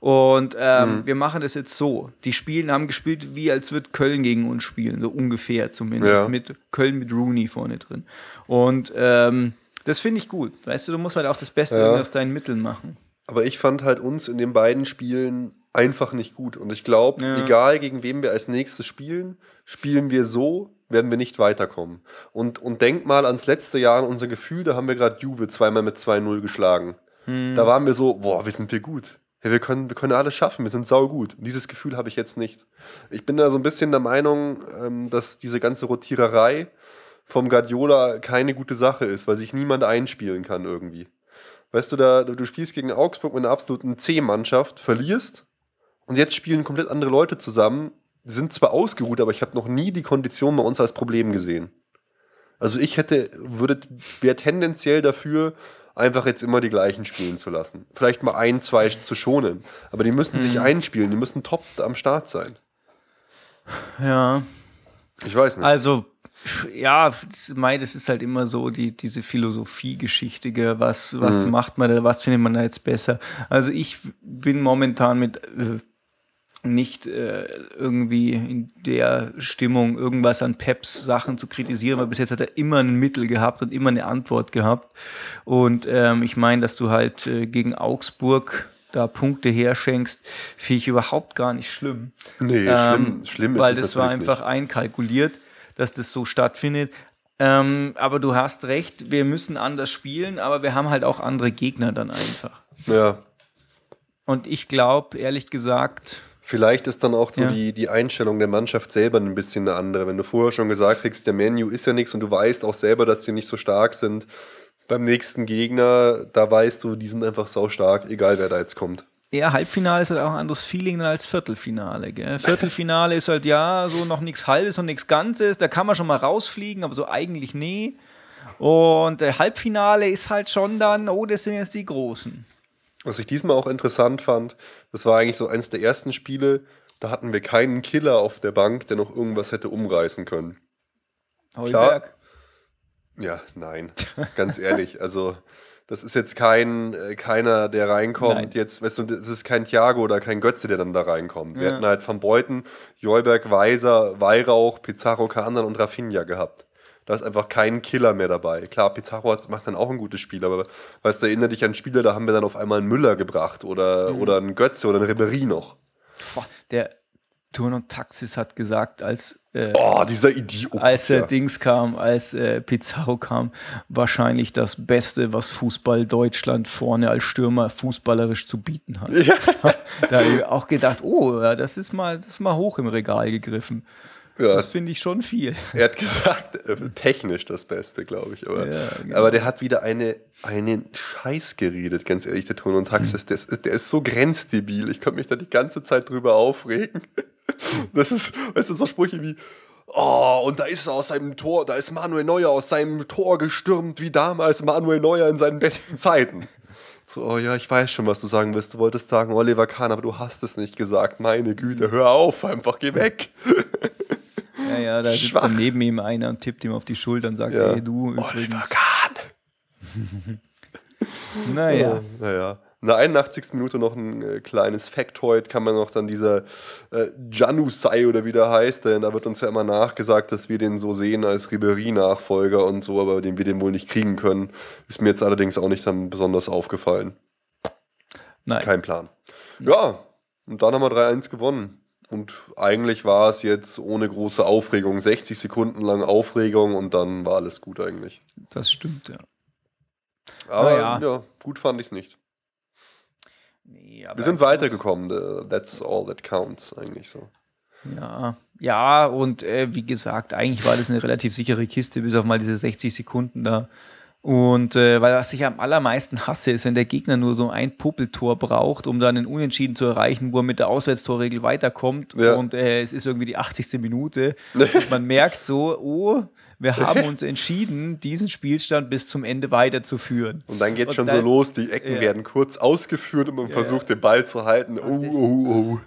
Und ähm, wir machen das jetzt so. Die spielen, haben gespielt, wie als wird Köln gegen uns spielen, so ungefähr zumindest. Ja. Mit Köln mit Rooney vorne drin. Und ähm, das finde ich gut. Weißt du, du musst halt auch das Beste Ja. aus deinen Mitteln machen. Aber ich fand halt uns in den beiden Spielen einfach nicht gut. Und ich glaube, Ja. egal gegen wen wir als nächstes spielen, spielen wir so, werden wir nicht weiterkommen. Und, und denk mal ans letzte Jahr, an unser Gefühl, da haben wir gerade Juve zweimal mit 2-0 geschlagen. Da waren wir so, boah, wir sind wir gut. Ja, wir können, wir können alles schaffen, wir sind saugut. Und dieses Gefühl habe ich jetzt nicht. Ich bin da so ein bisschen der Meinung, ähm, dass diese ganze Rotiererei vom Guardiola keine gute Sache ist, weil sich niemand einspielen kann irgendwie. Weißt du, da, du spielst gegen Augsburg mit einer absoluten C-Mannschaft, verlierst und jetzt spielen komplett andere Leute zusammen. Die sind zwar ausgeruht, aber ich habe noch nie die Kondition bei uns als Problem gesehen. Also ich hätte, würde, wäre tendenziell dafür, einfach jetzt immer die gleichen spielen zu lassen. Vielleicht mal ein, zwei zu schonen. Aber die müssen sich einspielen, die müssen top am Start sein. Ja. Ich weiß nicht. Also, ja, Mai, das ist halt immer so die, diese Philosophiegeschichte, was, was Mhm. macht man da, was findet man da jetzt besser. Also ich bin momentan mit äh, nicht äh, irgendwie in der Stimmung irgendwas an Peps Sachen zu kritisieren, weil bis jetzt hat er immer ein Mittel gehabt und immer eine Antwort gehabt. Und ähm, ich meine, dass du halt äh, gegen Augsburg da Punkte herschenkst, finde ich überhaupt gar nicht schlimm. Nee, Ähm, schlimm, schlimm ist Weil das war einfach einkalkuliert, dass das so stattfindet. Ähm, aber du hast recht, wir müssen anders spielen, aber wir haben halt auch andere Gegner dann einfach. nicht. Ja, Und ich glaube, ehrlich gesagt, Vielleicht ist dann auch so Ja. die, die Einstellung der Mannschaft selber ein bisschen eine andere. Wenn du vorher schon gesagt kriegst, der Menu ist ja nichts und du weißt auch selber, dass die nicht so stark sind. Beim nächsten Gegner, da weißt du, die sind einfach sau stark, egal wer da jetzt kommt. eher Halbfinale ist halt auch ein anderes Feeling als Viertelfinale. Gell? Viertelfinale ist halt ja so noch nichts Halbes und nichts Ganzes. Da kann man schon mal rausfliegen, aber so eigentlich nee. Und äh, Halbfinale ist halt schon dann, oh, das sind jetzt die Großen. Was ich diesmal auch interessant fand, das war eigentlich so eins der ersten Spiele, da hatten wir keinen Killer auf der Bank, der noch irgendwas hätte umreißen können. Heuberg. Ja, nein, ganz ehrlich. Also, das ist jetzt kein äh, keiner, der reinkommt. Nein. Jetzt, weißt du, das ist kein Thiago oder kein Götze, der dann da reinkommt. Wir Ja. hatten halt Van Beuten, Joyberg, Weiser, Weihrauch, Pizarro, Kanan und Rafinha gehabt. Da ist einfach kein Killer mehr dabei. Klar, Pizarro hat, macht dann auch ein gutes Spiel, aber weißt du, erinnere dich an Spieler, da haben wir dann auf einmal einen Müller gebracht oder, Mhm. oder einen Götze oder einen Ribéry noch. Boah, der Turn und Taxis hat gesagt, als, äh, Oh, dieser Idiot. als äh, ja. Dings kam, als äh, Pizarro kam, wahrscheinlich das Beste, was Fußball Deutschland vorne als Stürmer fußballerisch zu bieten hat. Ja. *laughs* Da habe ich auch gedacht, oh, das ist mal, das ist mal hoch im Regal gegriffen. Ja, Das finde ich schon viel. Er hat gesagt, äh, technisch das Beste, glaube ich. Aber, Ja, genau. aber der hat wieder eine, einen Scheiß geredet, ganz ehrlich, der Ton und Taxis. Der, ist, der ist so grenzdebil. Ich konnte mich da die ganze Zeit drüber aufregen. *laughs* Das ist, weißt du, so Sprüche wie, oh, und da ist er aus seinem Tor, da ist Manuel Neuer aus seinem Tor gestürmt, wie damals Manuel Neuer in seinen besten Zeiten. So, oh ja, ich weiß schon, was du sagen willst. Du wolltest sagen Oliver Kahn, aber du hast es nicht gesagt. Meine Güte, hör auf, einfach geh weg. *laughs* Ja, da sitzt Schwach. dann neben ihm einer und tippt ihm auf die Schulter und sagt, Ja. hey, du Oliver übrigens. Kahn. *laughs* Naja, Naja. In der 81. Minute noch ein äh, kleines Factoid, kann man noch dann dieser äh, Janusai oder wie der heißt, denn da wird uns ja immer nachgesagt, dass wir den so sehen als Ribery-Nachfolger und so, aber den wir den wohl nicht kriegen können. Ist mir jetzt allerdings auch nicht dann besonders aufgefallen. nein. Kein Plan. Ja, und dann haben wir 3-1 gewonnen. Und eigentlich war es jetzt ohne große Aufregung, 60 Sekunden lang Aufregung und dann war alles gut eigentlich. Das stimmt, ja. Aber ja. ja, gut fand ich es nicht. Nee, Wir sind weitergekommen. That's all that counts, eigentlich so. Ja, ja, und äh, wie gesagt, eigentlich war das eine relativ sichere Kiste, bis auf mal diese 60 Sekunden da. Und äh, weil was ich am allermeisten hasse, ist, wenn der Gegner nur so ein Puppeltor braucht, um dann einen Unentschieden zu erreichen, wo er mit der Auswärtstorregel weiterkommt. Ja. Und äh, es ist irgendwie die 80. Minute. Und man merkt so, oh, wir haben uns entschieden, diesen Spielstand bis zum Ende weiterzuführen. Und dann geht Und schon dann- so los, die Ecken ja. werden kurz ausgeführt und man Ja, versucht den Ball zu halten. Oh, das- oh, oh.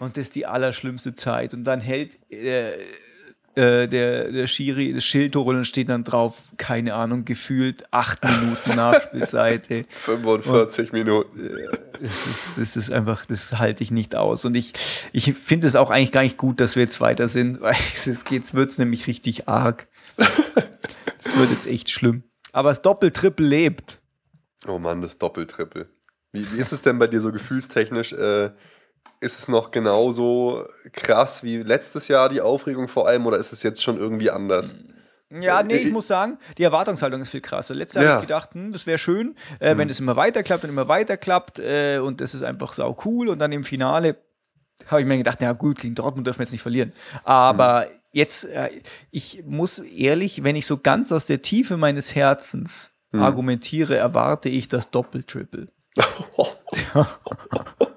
Und das ist die allerschlimmste Zeit. Und dann hält äh, äh, der, der Schiri das Schild hoch und steht dann drauf, keine Ahnung, gefühlt acht Minuten Nachspielzeit. ey. *laughs* 45 Minuten. Das ist, das ist einfach, das halte ich nicht aus. Und ich, ich finde es auch eigentlich gar nicht gut, dass wir jetzt weiter sind, *laughs* weil es wird es nämlich richtig arg. Das wird jetzt echt schlimm. Aber das Doppel-Triple lebt. Oh Mann, das Doppeltrippel. Wie, wie ist es denn bei dir so gefühlstechnisch? Äh, ist es noch genauso krass wie letztes Jahr die Aufregung vor allem oder ist es jetzt schon irgendwie anders? Ja, nee, Äh, ich muss sagen, die Erwartungshaltung ist viel krasser. Letztes Jahr Ja. habe ich gedacht, hm, das wäre schön, äh, wenn es immer weiter klappt und immer weiter klappt äh, und das ist einfach sau cool und dann im Finale habe ich mir gedacht, na gut, gegen Dortmund dürfen wir jetzt nicht verlieren. Aber jetzt, äh, ich muss ehrlich, wenn ich so ganz aus der Tiefe meines Herzens argumentiere, erwarte ich das Doppel-Triple. *laughs* *laughs*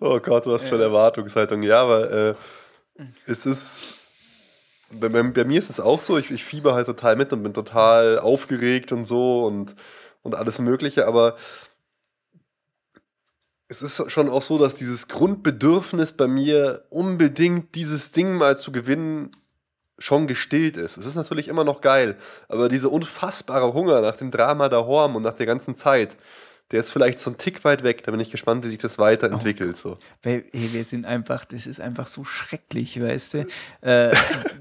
Oh Gott, was für eine Erwartungshaltung. Ja, aber äh, es ist. Bei, bei, bei mir ist es auch so, ich, ich fieber halt total mit und bin total aufgeregt und so und, und alles Mögliche, aber es ist schon auch so, dass dieses Grundbedürfnis bei mir unbedingt dieses Ding mal zu gewinnen schon gestillt ist. Es ist natürlich immer noch geil, aber dieser unfassbare Hunger nach dem Drama der Horm und nach der ganzen Zeit, der ist vielleicht so ein Tick weit weg. Da bin ich gespannt, wie sich das weiterentwickelt. So. Weil, hey, wir sind einfach, das ist einfach so schrecklich, weißt du? Äh,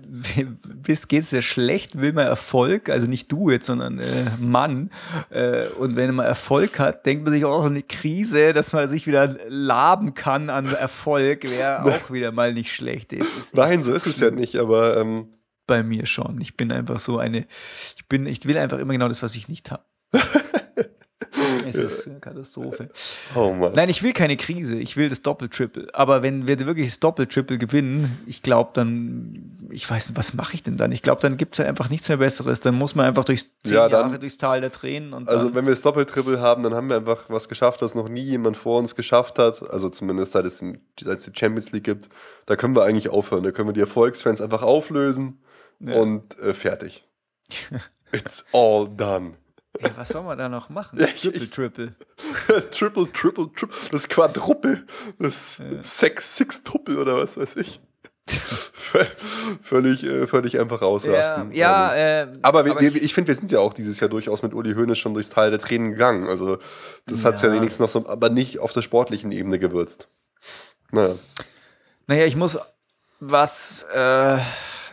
*laughs* bis geht's dir schlecht, will man Erfolg, also nicht du jetzt, sondern äh, Mann. Äh, und wenn man Erfolg hat, denkt man sich auch eine Krise, dass man sich wieder laben kann an Erfolg, wäre *laughs* auch wieder mal nicht schlecht. Nein, so ist es ja nicht, aber ähm bei mir schon. Ich bin einfach so eine, ich bin, ich will einfach immer genau das, was ich nicht habe. *laughs* Eine Katastrophe. *laughs* Oh Mann. Nein, ich will keine Krise. Ich will das Doppel-Triple. Aber wenn wir wirklich das Doppel-Triple gewinnen, ich glaube dann, ich weiß nicht, was mache ich denn dann? Ich glaube, dann gibt es ja einfach nichts mehr Besseres. Dann muss man einfach durchs zehn ja, dann, Jahre durchs Tal der Tränen. also wenn wir das Doppel-Triple haben, dann haben wir einfach was geschafft, was noch nie jemand vor uns geschafft hat. Also zumindest seit es, seit es die Champions League gibt. Da können wir eigentlich aufhören. Da können wir die Erfolgsfans einfach auflösen ja. und äh, fertig. It's all done. Ey, was soll man da noch machen? *laughs* Ja, triple, triple. *laughs* triple, triple, triple. Das Quadruppel. Das ja. Sex, Six-Tuppel oder was weiß ich. völlig, äh, völlig einfach ausrasten. Ja, ja äh, aber, aber wir, ich finde, wir sind ja auch dieses Jahr durchaus mit Uli Hoeneß schon durchs Teil der Tränen gegangen. Also, das ja. hat es ja wenigstens noch so, aber nicht auf der sportlichen Ebene gewürzt. Naja. Naja, ich muss was. Äh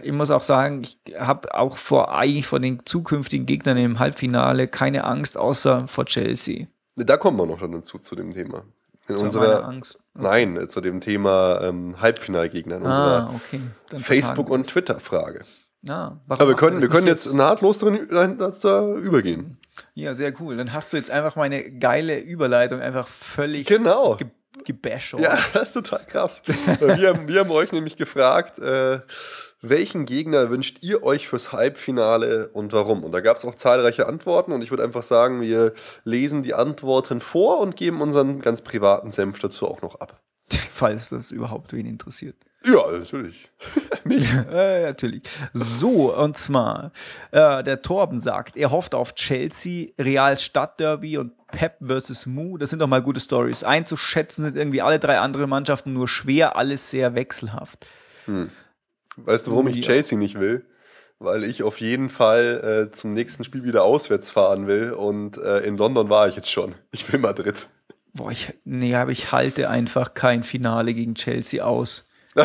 ich muss auch sagen, ich habe auch vor eigentlich vor den zukünftigen Gegnern im Halbfinale keine Angst, außer vor Chelsea. Da kommen wir noch dann dazu, zu dem Thema. In zu unserer, Angst. Nein, zu dem Thema ähm, Halbfinalgegner in ah, unserer okay. Facebook- und Twitter-Frage. Ah, Aber wir können, wir können jetzt, jetzt nahtlos drin, da übergehen. Ja, sehr cool. Dann hast du jetzt einfach meine geile Überleitung einfach völlig genau. ge gebasht. Ja, das *laughs* ist total krass. wir, haben, wir haben euch nämlich gefragt, äh, welchen Gegner wünscht ihr euch fürs Halbfinale und warum? Und da gab es auch zahlreiche Antworten und ich würde einfach sagen, wir lesen die Antworten vor und geben unseren ganz privaten Senf dazu auch noch ab. *laughs* Falls das überhaupt wen interessiert. Ja, natürlich. *laughs* Mich. äh, natürlich. So, und zwar, äh, der Torben sagt, er hofft auf Chelsea, Real Stadtderby und Pep versus Mu. Das sind doch mal gute Stories. Einzuschätzen sind irgendwie alle drei andere Mannschaften nur schwer, alles sehr wechselhaft. Hm. Weißt du, warum ich Chelsea nicht will? Weil ich auf jeden Fall äh, zum nächsten Spiel wieder auswärts fahren will und äh, in London war ich jetzt schon. Ich will Madrid. Boah, ich, nee, aber ich halte einfach kein Finale gegen Chelsea aus. *laughs*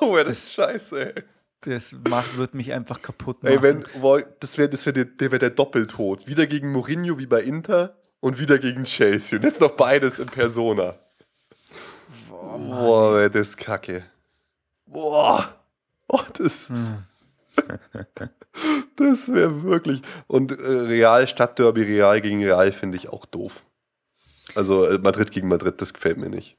oh, das, das ist scheiße, ey. Das macht, wird mich einfach kaputt machen. Ey, wenn, boah, das wäre das wär der, der, wär der Doppeltod. Wieder gegen Mourinho wie bei Inter und wieder gegen Chelsea. Und jetzt noch beides in Persona. Boah, boah das ist kacke. Boah. Oh, das ist. Hm. *laughs* das wäre wirklich. Und äh, Real Stadtderby, Real gegen Real finde ich auch doof. Also äh, Madrid gegen Madrid, das gefällt mir nicht.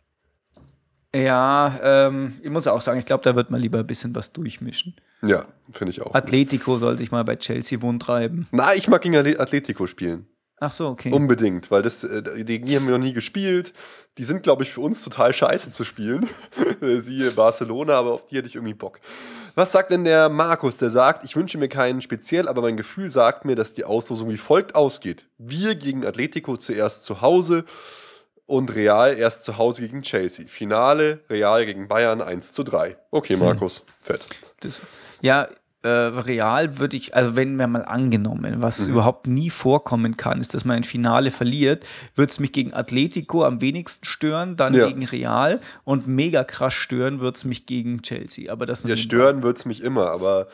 Ja, ähm, ich muss auch sagen, ich glaube, da wird man lieber ein bisschen was durchmischen. Ja, finde ich auch. Atletico sollte ich mal bei Chelsea wundtreiben. Na, ich mag gegen Atletico spielen. Ach so, okay. Unbedingt, weil das, äh, die, die haben wir noch nie gespielt. Die sind, glaube ich, für uns total scheiße zu spielen. *laughs* Siehe Barcelona, aber auf die hätte ich irgendwie Bock. Was sagt denn der Markus? Der sagt, ich wünsche mir keinen speziell, aber mein Gefühl sagt mir, dass die Auslosung wie folgt ausgeht. Wir gegen Atletico zuerst zu Hause und Real erst zu Hause gegen Chelsea. Finale Real gegen Bayern 1 zu 3. Okay, hm. Markus, hm. fett. Das, ja, äh, real würde ich, also wenn wir mal angenommen, was mhm. überhaupt nie vorkommen kann, ist, dass man ein Finale verliert, würde es mich gegen Atletico am wenigsten stören, dann ja. gegen Real und mega krass stören würde es mich gegen Chelsea. Aber das ja, stören würde es mich immer, aber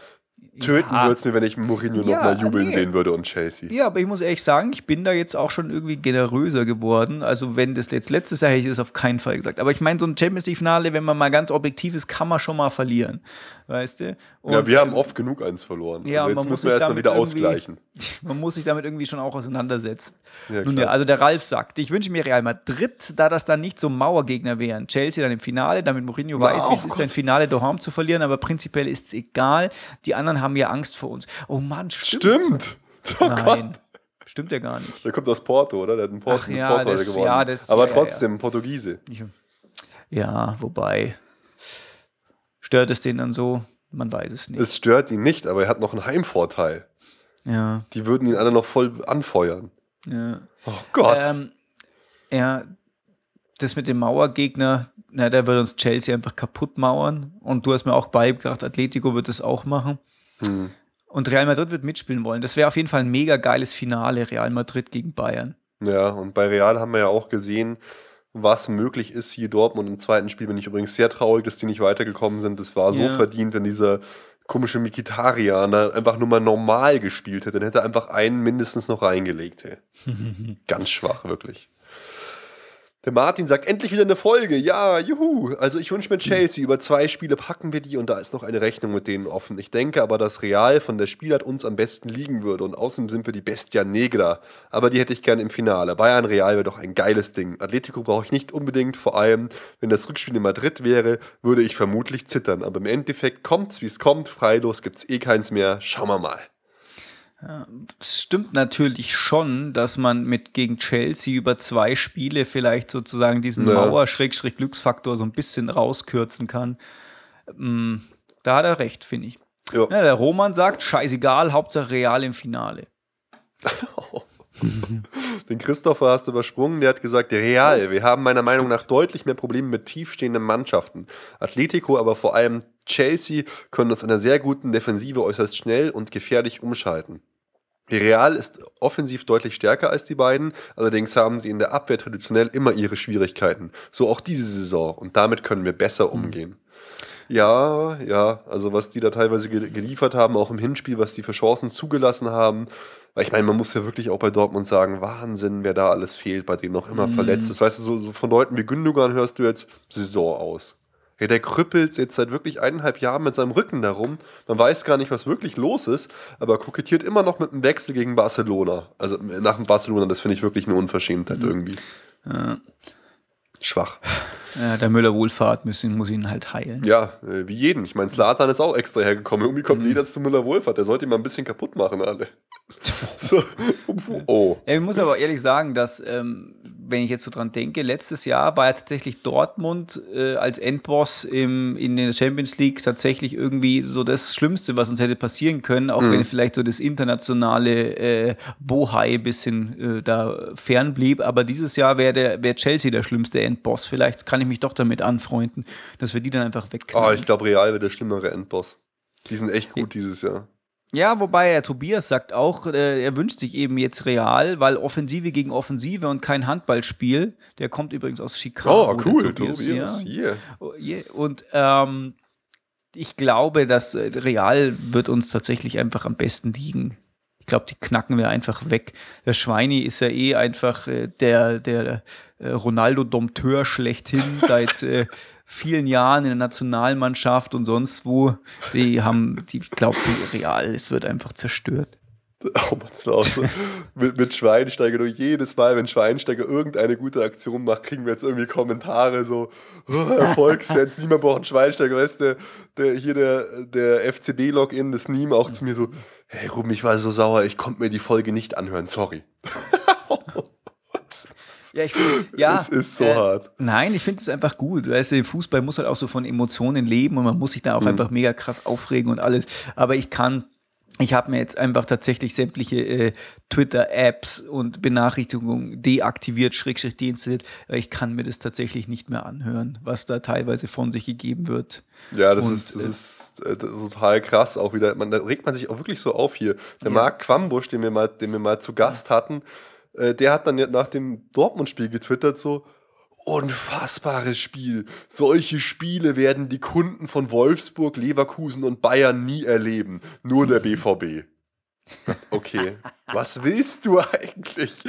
Töten ja. würde es mir, wenn ich Mourinho ja, nochmal jubeln nee. sehen würde und Chelsea. Ja, aber ich muss ehrlich sagen, ich bin da jetzt auch schon irgendwie generöser geworden. Also, wenn das jetzt letztes Jahr hätte ich das auf keinen Fall gesagt. Aber ich meine, so ein Champions League-Finale, wenn man mal ganz objektiv ist, kann man schon mal verlieren. Weißt du? Und, ja, wir haben oft genug eins verloren. Ja, also jetzt müssen wir erstmal wieder ausgleichen. *laughs* Man muss sich damit irgendwie schon auch auseinandersetzen. Ja, Nun ja, also der Ralf sagt, ich wünsche mir Real Madrid, da das dann nicht so Mauergegner wären. Chelsea dann im Finale, damit Mourinho Na, weiß, wie es ist, ein Finale daheim zu verlieren, aber prinzipiell ist es egal. Die anderen haben ja Angst vor uns. Oh Mann, stimmt. Stimmt. Oh Nein. Gott. Stimmt ja gar nicht. Der kommt aus Porto, oder? Der hat einen Porto, Ach, ja, Porto das, gewonnen. Ja, das, Aber ja, trotzdem, ja. Portugiese. Ja, wobei. Stört es den dann so? Man weiß es nicht. Es stört ihn nicht, aber er hat noch einen Heimvorteil. Ja. Die würden ihn alle noch voll anfeuern. Ja. Oh Gott. Ähm, ja, das mit dem Mauergegner, na, der wird uns Chelsea einfach kaputt mauern. Und du hast mir auch beigebracht, Atletico wird das auch machen. Hm. Und Real Madrid wird mitspielen wollen. Das wäre auf jeden Fall ein mega geiles Finale, Real Madrid gegen Bayern. Ja, und bei Real haben wir ja auch gesehen, was möglich ist hier Dortmund. Im zweiten Spiel bin ich übrigens sehr traurig, dass die nicht weitergekommen sind. Das war so Ja. verdient, wenn dieser komische Mikitarian da einfach nur mal normal gespielt hätte. Dann hätte er einfach einen mindestens noch reingelegt. *laughs* Ganz schwach, wirklich. Der Martin sagt, endlich wieder eine Folge. Ja, juhu. Also ich wünsche mir Chelsea. Über zwei Spiele packen wir die und da ist noch eine Rechnung mit denen offen. Ich denke aber, dass Real von der Spielart uns am besten liegen würde und außerdem sind wir die Bestia Negra. Aber die hätte ich gern im Finale. Bayern Real wäre doch ein geiles Ding. Atletico brauche ich nicht unbedingt. Vor allem, wenn das Rückspiel in Madrid wäre, würde ich vermutlich zittern. Aber im Endeffekt kommt's, wie es kommt. Freilos gibt's eh keins mehr. Schauen wir mal. Es stimmt natürlich schon, dass man mit gegen Chelsea über zwei Spiele vielleicht sozusagen diesen Ja. Mauer-Glücksfaktor so ein bisschen rauskürzen kann. Mm, Da hat er recht, finde ich. Ja. Ja, der Roman sagt, scheißegal, Hauptsache Real im Finale. *laughs* Den Christopher hast du übersprungen, der hat gesagt, Real, wir haben meiner Meinung nach deutlich mehr Probleme mit tiefstehenden Mannschaften. Atletico, aber vor allem Chelsea können aus einer sehr guten Defensive äußerst schnell und gefährlich umschalten. Real ist offensiv deutlich stärker als die beiden, allerdings haben sie in der Abwehr traditionell immer ihre Schwierigkeiten. So auch diese Saison und damit können wir besser umgehen. Ja, ja, also was die da teilweise ge- geliefert haben, auch im Hinspiel, was die für Chancen zugelassen haben. Weil ich meine, man muss ja wirklich auch bei Dortmund sagen, Wahnsinn, wer da alles fehlt, bei denen noch immer verletzt ist. Weißt du, so, so von Leuten wie Gündogan hörst du jetzt Saison aus. Hey, der krüppelt jetzt seit wirklich eineinhalb Jahren mit seinem Rücken darum. Man weiß gar nicht, was wirklich los ist, aber kokettiert immer noch mit einem Wechsel gegen Barcelona. Also äh, nach dem Barcelona, das finde ich wirklich eine Unverschämtheit irgendwie. Schwach. Ja, der Müller-Wohlfahrt müssen, muss ihn halt heilen. Ja, äh, wie jeden. Ich meine, Slatan ist auch extra hergekommen. Irgendwie kommt jeder zu Müller-Wohlfahrt. Der sollte ihn mal ein bisschen kaputt machen, alle. *laughs* so. *laughs* Oh. Ja, ich muss aber ehrlich sagen, dass, ähm, wenn ich jetzt so dran denke, letztes Jahr war ja tatsächlich Dortmund äh, als Endboss im, in der Champions League tatsächlich irgendwie so das Schlimmste, was uns hätte passieren können, auch wenn vielleicht so das internationale äh, Bohai ein bisschen äh, da fern blieb. Aber dieses Jahr wäre wär Chelsea der schlimmste Endboss. Vielleicht kann ich mich doch damit anfreunden, dass wir die dann einfach Oh, wegknallen. ich glaube, Real wird der schlimmere Endboss. Die sind echt gut dieses Jahr. Ja, wobei der Tobias sagt auch, äh, er wünscht sich eben jetzt Real, weil Offensive gegen Offensive und kein Handballspiel. Der kommt übrigens aus Chicago. Oh, cool, Tobias, Tobias. Ja. Hier. Oh, Und ähm, ich glaube, dass äh, Real wird uns tatsächlich einfach am besten liegen. Ich glaube, die knacken wir einfach weg. Der Schweini ist ja eh einfach äh, der, der äh, Ronaldo-Dompteur schlechthin *laughs* seit äh, vielen Jahren in der Nationalmannschaft und sonst wo. Die haben, die, ich glaube, die Real, es wird einfach zerstört. Oh, man, das war auch so. mit, mit Schweinsteiger, nur jedes Mal, wenn Schweinsteiger irgendeine gute Aktion macht, kriegen wir jetzt irgendwie Kommentare so, oh, Erfolgsfans, niemand braucht einen Schweinsteiger, weißt du, der, hier der, der FCB-Login, das Niem auch zu mir so, hey Ruben, ich war so sauer, ich konnte mir die Folge nicht anhören, sorry. Ja, ich find, ja, Es ist so äh, hart. Nein, ich finde es einfach gut. Weißt du, Fußball muss halt auch so von Emotionen leben und man muss sich da auch Mhm. einfach mega krass aufregen und alles. Aber ich kann, ich habe mir jetzt einfach tatsächlich sämtliche äh, Twitter-Apps und Benachrichtigungen deaktiviert, schrägstrich deinstalliert, weil ich kann mir das tatsächlich nicht mehr anhören, was da teilweise von sich gegeben wird. Ja, das Und, ist, das äh, ist äh, total krass auch wieder. Man, da regt man sich auch wirklich so auf hier. Der Ja. Marc Quambusch, den wir mal, den wir mal zu Gast hatten, äh, der hat dann nach dem Dortmund-Spiel getwittert so, unfassbares Spiel. Solche Spiele werden die Kunden von Wolfsburg, Leverkusen und Bayern nie erleben. Nur der BVB. *laughs* Okay, was willst du eigentlich?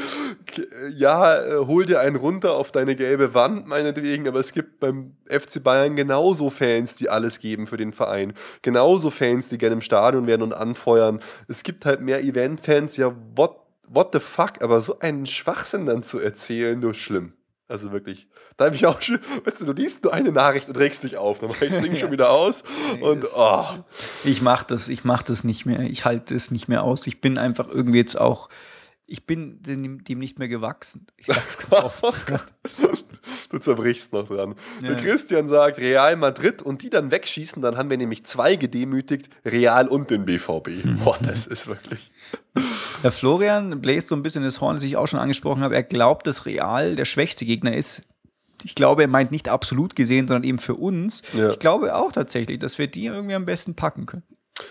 Ja, äh, hol dir einen runter auf deine gelbe Wand, meinetwegen, aber es gibt beim FC Bayern genauso Fans, die alles geben für den Verein. Genauso Fans, die gerne im Stadion werden und anfeuern. Es gibt halt mehr Event-Fans, ja, what, what the fuck, aber so einen Schwachsinn dann zu erzählen, nur schlimm. Also wirklich. Da habe ich auch schon, weißt du, du liest nur eine Nachricht und regst dich auf, dann ich das Ding schon wieder aus *laughs* und oh. Ich mache das, ich mache das nicht mehr. Ich halte es nicht mehr aus. Ich bin einfach irgendwie jetzt auch, ich bin dem, dem nicht mehr gewachsen. Ich sag's *laughs* ganz offen. *laughs* Du zerbrichst noch dran. Ja. Christian sagt Real Madrid und die dann wegschießen, dann haben wir nämlich zwei gedemütigt, Real und den BVB. *laughs* Boah, das ist wirklich. Der Florian bläst so ein bisschen das Horn, das ich auch schon angesprochen habe. Er glaubt, dass Real der schwächste Gegner ist. Ich glaube, er meint nicht absolut gesehen, sondern eben für uns. Ja. Ich glaube auch tatsächlich, dass wir die irgendwie am besten packen können.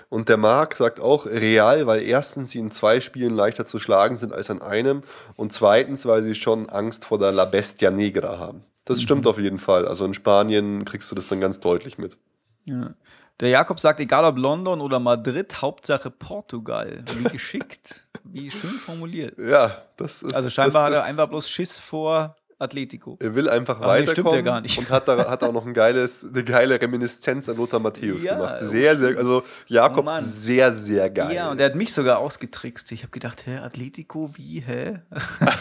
Und der Marc sagt auch Real, weil erstens sie in zwei Spielen leichter zu schlagen sind als an einem und zweitens, weil sie schon Angst vor der La Bestia Negra haben. Das stimmt auf jeden Fall. Also in Spanien kriegst du das dann ganz deutlich mit. Ja. Der Jakob sagt, egal ob London oder Madrid, Hauptsache Portugal. Wie *laughs* geschickt, wie schön formuliert. Ja, das ist. Also scheinbar hat er einfach bloß Schiss vor Atletico. Er will einfach Aber weiterkommen ja gar nicht. und hat, da, hat auch noch ein geiles, eine geile Reminiszenz an Lothar Matthäus Ja, gemacht. Sehr, sehr, also Jakob Mann. sehr, sehr geil. Ja, und er hat mich sogar ausgetrickst. Ich habe gedacht, hä, Atletico, wie, hä?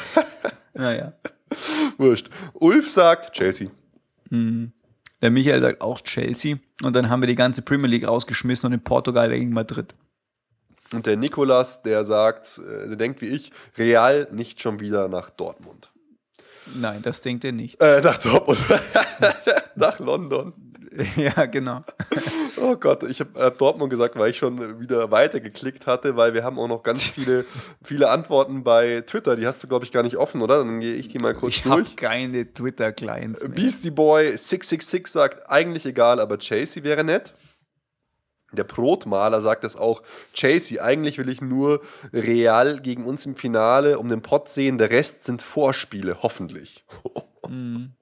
*laughs* naja. Wurscht. Ulf sagt Chelsea. Der Michael sagt auch Chelsea. Und dann haben wir die ganze Premier League rausgeschmissen und in Portugal gegen Madrid. Und der Nikolas, der sagt, äh, der denkt wie ich, Real nicht schon wieder nach Dortmund. Nein, das denkt er nicht. Äh, nach Dortmund. *laughs* nach London. *laughs* ja, genau. *laughs* Oh Gott, ich habe äh, Dortmund gesagt, weil ich schon wieder weitergeklickt hatte, weil wir haben auch noch ganz viele, viele Antworten bei Twitter. Die hast du, glaube ich, gar nicht offen, oder? Dann gehe ich die mal kurz Ich habe durch. keine Twitter-Clients mehr. Beastie Boy 666 sagt, eigentlich egal, aber Chasey wäre nett. Der Brotmaler sagt es auch, Chasey, eigentlich will ich nur Real gegen uns im Finale um den Pott sehen, der Rest sind Vorspiele, hoffentlich. *laughs* Mhm.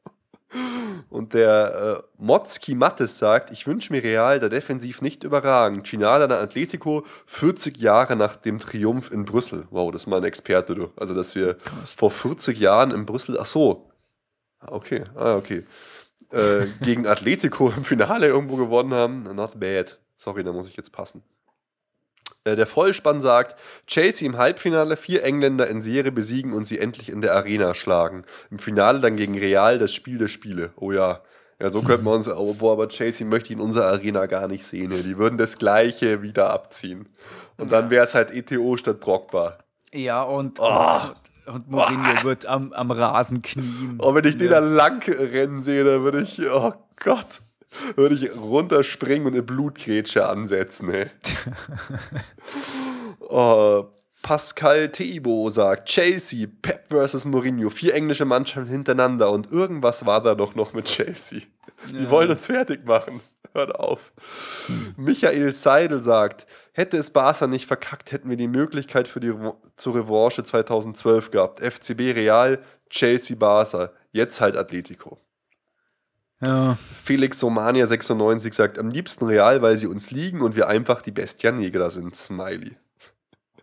Und der äh, Motzki Mattes sagt, ich wünsche mir Real da defensiv nicht überragend. Finale an der Atletico 40 Jahre nach dem Triumph in Brüssel. Wow, das ist mal ein Experte, du. Also, dass wir vor 40 Jahren in Brüssel, ach so. Ah, Okay, ah, okay. Äh, gegen *laughs* Atletico im Finale irgendwo gewonnen haben. Not bad. Sorry, da muss ich jetzt passen. Äh, der Vollspann sagt, Chelsea im Halbfinale vier Engländer in Serie besiegen und sie endlich in der Arena schlagen. Im Finale dann gegen Real das Spiel der Spiele. Oh ja. Ja, so könnten wir uns, oh, boah, aber Chelsea möchte ich in unserer Arena gar nicht sehen. Die würden das Gleiche wieder abziehen. Und dann wäre es halt ETO statt Drogba. Ja, und, Oh. und, und Mourinho wird am, am Rasen knien. Oh, wenn ich den Ja. da lang rennen sehe, dann würde ich, oh Gott, würde ich runterspringen und eine Blutgrätsche ansetzen, ey. *laughs* oh, Pascal Tebo sagt, Chelsea, Pep versus Mourinho, vier englische Mannschaften hintereinander und irgendwas war da doch noch mit Chelsea. Die Ja. wollen uns fertig machen. Hört auf. Michael Seidel sagt, hätte es Barca nicht verkackt, hätten wir die Möglichkeit für die zur Revanche 2012 gehabt. FCB Real, Chelsea Barca, jetzt halt Atletico. Ja. Felix Somania 96 sagt, am liebsten Real, weil sie uns liegen und wir einfach die Bestia Negra sind. Smiley.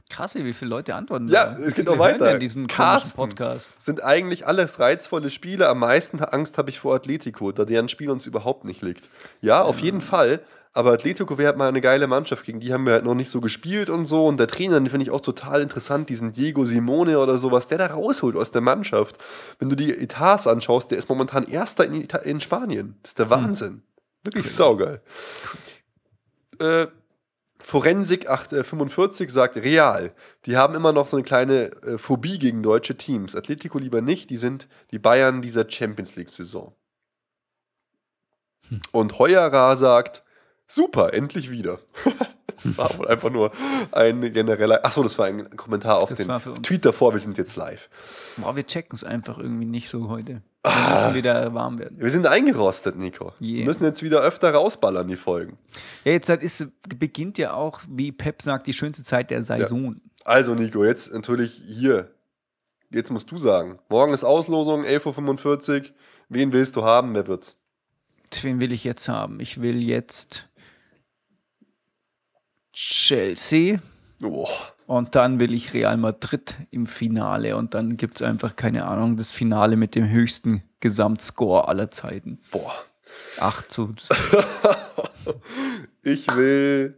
Krass, wie viele Leute antworten. Ja, da. es geht noch weiter. komischen Carsten. Podcast. Sind eigentlich alles reizvolle Spiele. Am meisten Angst habe ich vor Atletico, da deren Spiel uns überhaupt nicht liegt. Ja, auf jeden Fall. Aber Atletico wäre halt mal eine geile Mannschaft. Gegen die haben wir halt noch nicht so gespielt und so. Und der Trainer, den finde ich auch total interessant, diesen Diego Simone oder sowas, der da rausholt aus der Mannschaft. Wenn du die Etats anschaust, der ist momentan Erster in, Ita in Spanien. Das ist der Wahnsinn. Wirklich saugeil. Äh, Forensik 8, äh, 45 sagt Real. Die haben immer noch so eine kleine äh, Phobie gegen deutsche Teams. Atletico lieber nicht, die sind die Bayern dieser Champions League-Saison. Und Heuerer sagt, super, endlich wieder. *laughs* das war wohl einfach nur ein genereller. Achso, das war ein Kommentar auf Das den. Tweet davor, wir sind jetzt live. Boah, wir checken es einfach irgendwie nicht so heute. Ah. Wir müssen wieder warm werden. Wir sind eingerostet, Nico. Yeah. Wir müssen jetzt wieder öfter rausballern, die Folgen. Ja, jetzt ist, beginnt ja auch, wie Pep sagt, die schönste Zeit der Saison. Also, Nico, jetzt natürlich hier. Jetzt musst du sagen. Morgen ist Auslosung, 11.45 Uhr. Wen willst du haben? Wer wird's? Wen will ich jetzt haben? Ich will jetzt Chelsea Oh, und dann will ich Real Madrid im Finale und dann gibt es einfach, keine Ahnung, das Finale mit dem höchsten Gesamtscore aller Zeiten. boah. 8 zu. *laughs* Ich will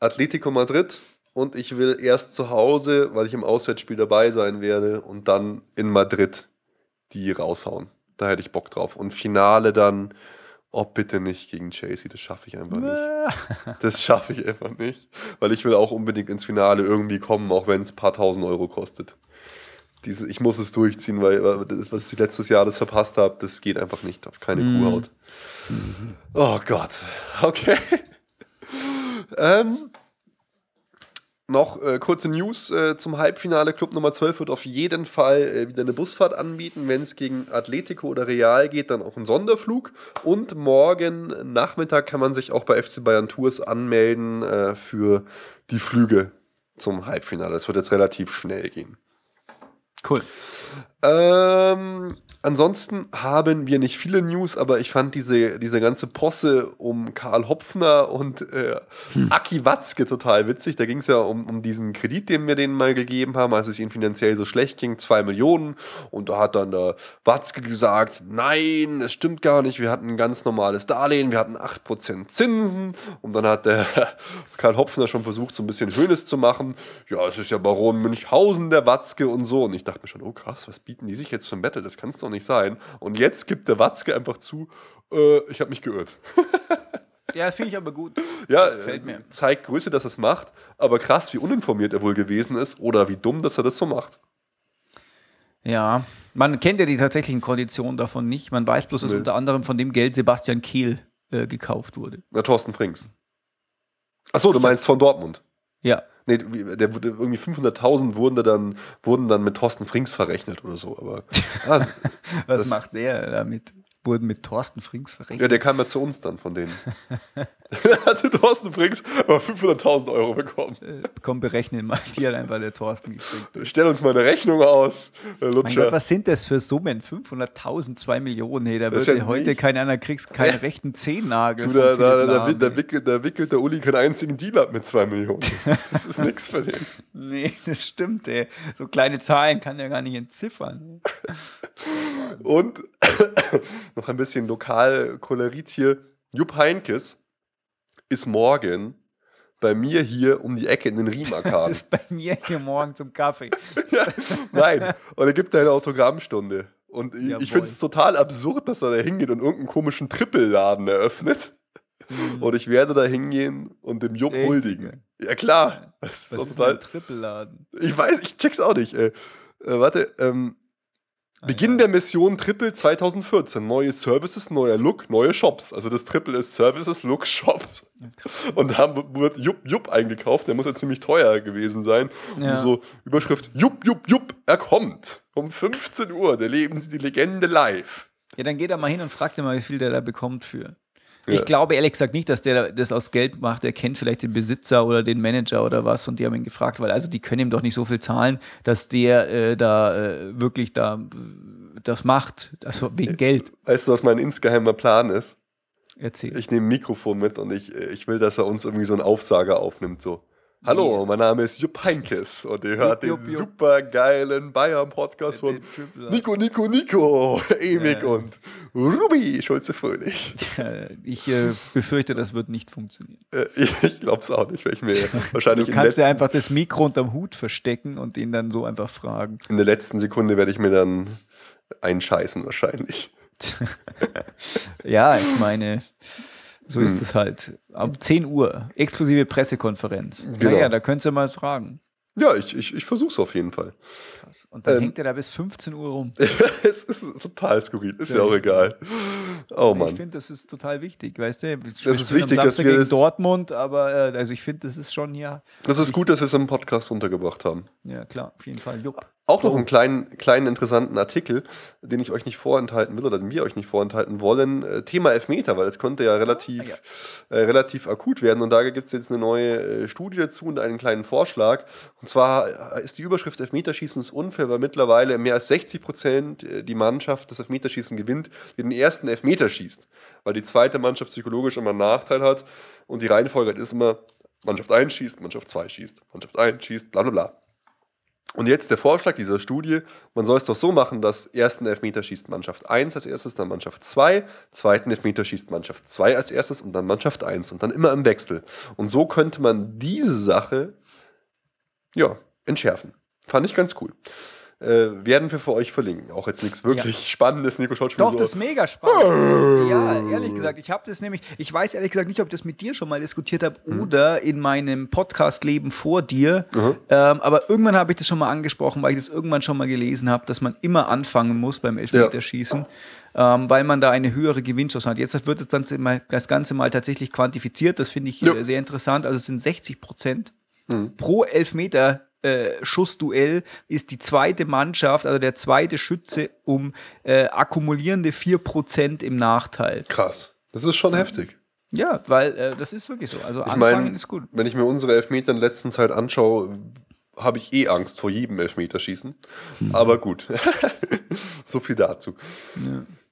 Atletico Madrid und ich will erst zu Hause, weil ich im Auswärtsspiel dabei sein werde und dann in Madrid die raushauen. Da hätte ich Bock drauf. Und Finale dann, oh bitte nicht gegen Chelsea, das schaffe ich einfach nicht. Das schaffe ich einfach nicht, weil ich will auch unbedingt ins Finale irgendwie kommen, auch wenn es ein paar tausend Euro kostet. Diese, ich muss es durchziehen, weil was ich letztes Jahr das verpasst habe, das geht einfach nicht auf keine Mhm. Kuhhaut. Oh Gott. Okay. *laughs* ähm, Noch äh, kurze News äh, zum Halbfinale. Club Nummer 12 wird auf jeden Fall äh, wieder eine Busfahrt anbieten. Wenn es gegen Atletico oder Real geht, dann auch ein Sonderflug. Und morgen Nachmittag kann man sich auch bei FC Bayern Tours anmelden äh, für die Flüge zum Halbfinale. Das wird jetzt relativ schnell gehen. Cool. Ähm, ansonsten haben wir nicht viele News, aber ich fand diese, diese ganze Posse um Karl Hopfner und äh, Aki Watzke total witzig. Da ging es ja um, um diesen Kredit, den wir denen mal gegeben haben, als es ihnen finanziell so schlecht ging, zwei Millionen. Und da hat dann der Watzke gesagt, nein, es stimmt gar nicht, wir hatten ein ganz normales Darlehen, wir hatten 8% Zinsen. Und dann hat der *laughs* Karl Hopfner schon versucht, so ein bisschen Hönes zu machen. Ja, es ist ja Baron Münchhausen, der Watzke und so. Und ich dachte mir schon, oh krass, was bieten die sich jetzt für ein Battle? Das kann es doch nicht sein. Und jetzt gibt der Watzke einfach zu, äh, ich habe mich geirrt. *laughs* Ja, finde ich aber gut. Ja, gefällt mir. äh, zeigt Größe, dass er es macht, aber krass, wie uninformiert er wohl gewesen ist oder wie dumm, dass er das so macht. Ja, man kennt ja die tatsächlichen Konditionen davon nicht. Man weiß bloß, dass Nee. unter anderem von dem Geld Sebastian Kehl äh, gekauft wurde. Na, Thorsten Frings. Achso, du meinst von Dortmund. Ja, Nee, der wurde irgendwie 500.000 wurden da dann, wurden dann mit Thorsten Frings verrechnet oder so. Aber *laughs* was Das- macht der damit? Wurden mit Thorsten Frings verrechnet? ja, der kam ja zu uns dann von denen. *laughs* Der hatte Thorsten Frings aber 500.000 Euro bekommen. Äh, komm, berechnen mal. Die hat einfach der Thorsten gekriegt. Stell uns mal eine Rechnung aus, Herr Mein Lutscher. Gott, was sind das für Summen? 500.000, 2 Millionen. Hey, da Das würde ja heute nichts. kein einer kriegst keinen rechten Zehennagel. Du, da, da, da, da, wickelt, da wickelt der Uli keinen einzigen Deal ab mit 2 Millionen. Das, ist- das ist nichts für den. *laughs* Nee, das stimmt, ey. So kleine Zahlen kann er gar nicht entziffern. Und noch ein bisschen Lokalkolorit hier. Jupp Heinkes ist morgen bei mir hier um die Ecke in den Riemarkaden. *laughs* ist bei mir hier morgen zum Kaffee. *laughs* ja, nein, und er gibt eine Autogrammstunde. Und ich, Jawohl. ich finde es total absurd, dass er da hingeht und irgendeinen komischen Trippelladen eröffnet. Und ich werde da hingehen und dem Jupp Echt? huldigen. Ja, klar. Das ist Was doch ist total. ein Trippelladen? Ich weiß, ich check's auch nicht. Äh, warte, ähm, Beginn ja. der Mission Triple 2014. Neue Services, neuer Look, neue Shops. Also das Triple ist Services, Look, Shops. Und da wird Jupp Jupp eingekauft. Der muss ja ziemlich teuer gewesen sein. Ja. Und so Überschrift Jupp Jupp Jupp, er kommt. Um 15 Uhr, da leben sie die Legende live. Ja, dann geht er mal hin und fragt ihn mal, wie viel der da bekommt für. Ja. Ich glaube ehrlich gesagt nicht, dass der das aus Geld macht. Der kennt vielleicht den Besitzer oder den Manager oder was und die haben ihn gefragt, weil also die können ihm doch nicht so viel zahlen, dass der äh, da äh, wirklich da äh, das macht. Also wegen Geld. Weißt du, was mein insgeheimer Plan ist? Erzähl. Ich nehme ein Mikrofon mit und ich, ich will, dass er uns irgendwie so einen Aufsager aufnimmt. So. Hallo, mein Name ist Jupp Heinkes und ihr hört Jupp, den Jupp, Jupp. super geilen Bayern-Podcast von Den Nico, Nico, Nico, *laughs* Emik Ja. und Ruby Schulze-Fröhlich. Äh, Ich äh, befürchte, das wird nicht funktionieren. Äh, *laughs* ich glaube es auch nicht, weil ich mir *laughs* wahrscheinlich Du kannst ja einfach das Mikro unterm Hut verstecken und ihn dann so einfach fragen. in der letzten Sekunde werde ich mir dann einscheißen wahrscheinlich. Ja, ich meine, so Hm. ist es halt. Ab 10 Uhr, exklusive Pressekonferenz. Genau. Naja, da könntest du mal fragen. Ja, ich, ich, ich versuche es auf jeden Fall. Krass. Und dann Ähm. hängt er da bis 15 Uhr rum. *laughs* es ist total skurril, ist ja, Ja. auch egal. Oh Ich Mann. finde, das ist total wichtig, weißt du? Das ist wichtig, dass wir das- Dortmund, aber äh, also ich finde, das ist schon hier. Das ist gut, dass wir es im Podcast untergebracht haben. Ja, klar, auf jeden Fall. Jupp. Auch noch Oh. einen kleinen, kleinen interessanten Artikel, den ich euch nicht vorenthalten will oder den wir euch nicht vorenthalten wollen. Äh, Thema Elfmeter, weil es konnte ja relativ, Äh, relativ akut werden. Und da gibt es jetzt eine neue äh, Studie dazu und einen kleinen Vorschlag. Und zwar äh, ist die Überschrift Elfmeterschießen ist unfair, weil mittlerweile mehr als 60 Prozent die Mannschaft das Elfmeterschießen gewinnt, die den ersten Elfmeter schießt. Weil die zweite Mannschaft psychologisch immer einen Nachteil hat. Und die Reihenfolge ist immer, Mannschaft 1 schießt, Mannschaft 2 schießt, Mannschaft 1 schießt, bla bla bla. Und jetzt der Vorschlag dieser Studie, man soll es doch so machen, dass ersten Elfmeter schießt Mannschaft 1 als erstes, dann Mannschaft 2, zweiten Elfmeter schießt Mannschaft 2 als erstes und dann Mannschaft 1 und dann immer im Wechsel. Und so könnte man diese Sache, ja, entschärfen. Fand ich ganz cool. Äh, werden wir für euch verlinken. Auch jetzt nichts wirklich Spannendes. Nico schaut schon Doch, so das ist mega spannend. ja, ehrlich gesagt, ich habe das nämlich, ich weiß ehrlich gesagt nicht, ob ich das mit dir schon mal diskutiert habe Mhm. oder in meinem Podcast-Leben vor dir. Ähm, aber irgendwann habe ich das schon mal angesprochen, weil ich das irgendwann schon mal gelesen habe, dass man immer anfangen muss beim Elfmeterschießen, ähm, weil man da eine höhere Gewinnchance hat. Jetzt wird das Ganze mal, das Ganze mal tatsächlich quantifiziert. Das finde ich Ja. äh, sehr interessant. Also es sind 60 Prozent Pro Elfmeter äh, Schussduell ist die zweite Mannschaft, also der zweite Schütze, um äh, akkumulierende 4% im Nachteil. Krass. Das ist schon heftig. Ja, weil äh, das ist wirklich so. Also Ich anfangen meine, ist gut. wenn ich mir unsere Elfmeter in der letzten Zeit anschaue, habe ich eh Angst vor jedem Elfmeterschießen. Aber gut. *laughs* so viel dazu.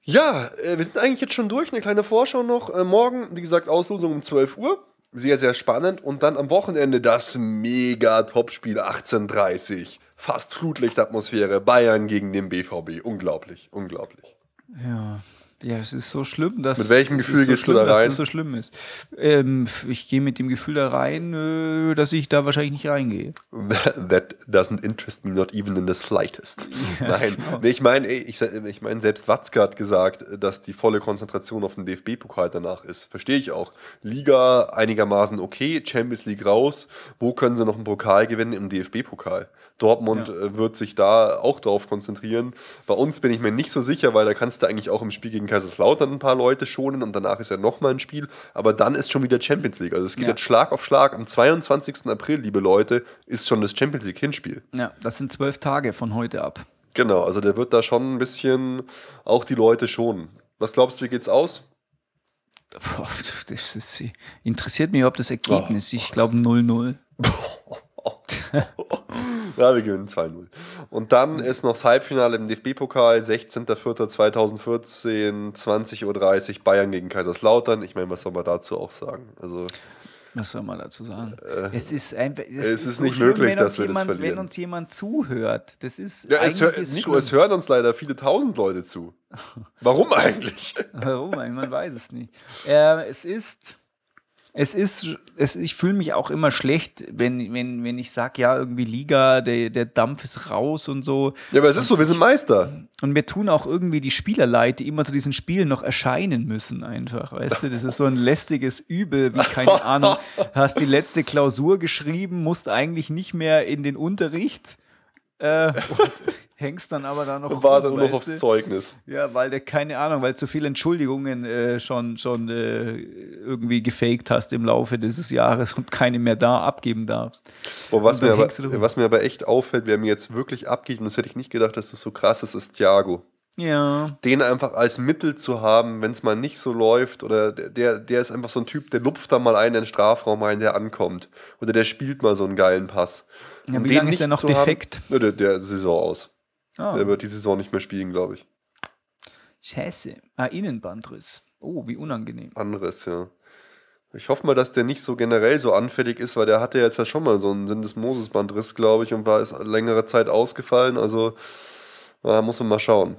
Ja, äh, wir sind eigentlich jetzt schon durch. Eine kleine Vorschau noch. Äh, morgen, wie gesagt, Auslosung um 12 Uhr. Sehr, sehr spannend. Und dann am Wochenende das mega Topspiel 1830. Fast Flutlichtatmosphäre. Bayern gegen den BVB. Unglaublich, unglaublich. Ja. Ja, es ist so schlimm, dass. Mit welchem ist Gefühl so gehst du schlimm, da rein? Dass das so schlimm ist. Ähm, ich gehe mit dem Gefühl da rein, äh, dass ich da wahrscheinlich nicht reingehe. *laughs* That doesn't interest me not even in the slightest. *laughs* Nein, nee, ich meine, ich, ich meine, selbst Watzke hat gesagt, dass die volle Konzentration auf den DFB-Pokal danach ist. Verstehe ich auch. Liga einigermaßen okay, Champions League raus. Wo können sie noch einen Pokal gewinnen? Im DFB-Pokal. Dortmund Ja. äh, wird sich da auch drauf konzentrieren. Bei uns bin ich mir nicht so sicher, weil da kannst du eigentlich auch im Spiel gegen Kaiserslautern ein paar Leute schonen und danach ist ja nochmal ein Spiel. Aber dann ist schon wieder Champions League. Also es geht Ja. jetzt Schlag auf Schlag. Am 22. April, liebe Leute, ist schon das Champions League Hinspiel. Ja, das sind zwölf Tage von heute ab. Genau, also der wird da schon ein bisschen auch die Leute schonen. Was glaubst du, wie geht's aus? *laughs* Das ist, interessiert mich überhaupt das Ergebnis. ich glaube 0-0. *laughs* Ja, wir gewinnen 2-0. Und dann ist noch das Halbfinale im DFB-Pokal, 16.04.2014, 20.30 Uhr, Bayern gegen Kaiserslautern. Ich meine, was soll man dazu auch sagen? Also, Was soll man dazu sagen? es ist einfach. es ist nicht möglich, dass wir das jemand, verlieren. Wenn uns jemand zuhört, das ist. ja, es hör, ist Nico, schlimm. es hören uns leider viele tausend Leute zu. *laughs* Warum eigentlich? Warum? eigentlich? Man weiß es nicht. Äh, es ist. Es ist, es, ich fühle mich auch immer schlecht, wenn, wenn, wenn ich sage, ja, irgendwie Liga, der, der Dampf ist raus und so. Ja, aber es ist so, wir sind Meister. Und mir tun auch irgendwie die Spieler leid, die immer zu diesen Spielen noch erscheinen müssen, einfach. Weißt du, das ist so ein lästiges Übel, wie keine Ahnung. *laughs* Hast die letzte Klausur geschrieben, musst eigentlich nicht mehr in den Unterricht. Äh, *laughs* hängst dann aber da noch. Und warte rum, nur noch aufs? Zeugnis. Ja, weil der, keine Ahnung, weil zu viele Entschuldigungen äh, schon, schon äh, irgendwie gefaked hast im Laufe dieses Jahres und keine mehr da abgeben darfst. Oh, was, mir aber, was mir aber echt auffällt, wer mir jetzt wirklich abgeht, und das hätte ich nicht gedacht, dass das so krass ist, ist Thiago. Ja. den einfach als Mittel zu haben, wenn es mal nicht so läuft oder der- der, ist einfach so ein Typ, der lupft da mal einen in den Strafraum rein, der ankommt. Oder der spielt mal so einen geilen Pass. Ja, wie den lange ist der noch zu haben- defekt? Ja, der, der Saison aus. Ah, Der wird die Saison nicht mehr spielen, glaube ich. Scheiße. Ah, Innenbandriss. Oh, wie unangenehm. Anderes, ja. Ich hoffe mal, dass der nicht so generell so anfällig ist, weil der hatte jetzt ja schon mal so einen Syndesmosis-Bandriss, glaube ich, und war ist längere Zeit ausgefallen. Also da muss man mal schauen.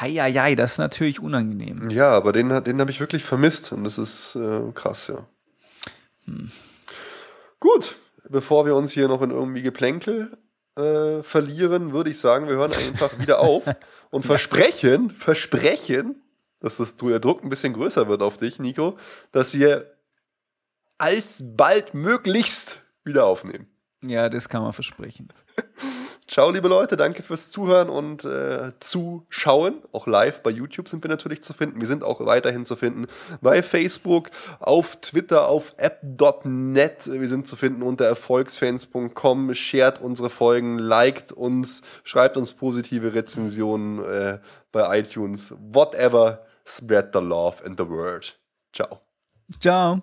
Heieiei, das ist natürlich unangenehm. Ja, aber den, den habe ich wirklich vermisst und das ist äh, krass, ja. Gut, bevor wir uns hier noch in irgendwie Geplänkel äh, verlieren, würde ich sagen, wir hören einfach wieder *laughs* auf und versprechen, versprechen, dass das, der Druck ein bisschen größer wird auf dich, Nico, dass wir alsbald möglichst wieder aufnehmen. Ja, das kann man versprechen. *laughs* Ciao, liebe Leute, danke fürs Zuhören und äh, Zuschauen. Auch live bei YouTube sind wir natürlich zu finden. Wir sind auch weiterhin zu finden bei Facebook, auf Twitter, auf app.net. Wir sind zu finden unter erfolgsfans.com. Shared unsere Folgen, liked uns, schreibt uns positive Rezensionen äh, bei iTunes. Whatever, spread the love and the word. Ciao. Ciao.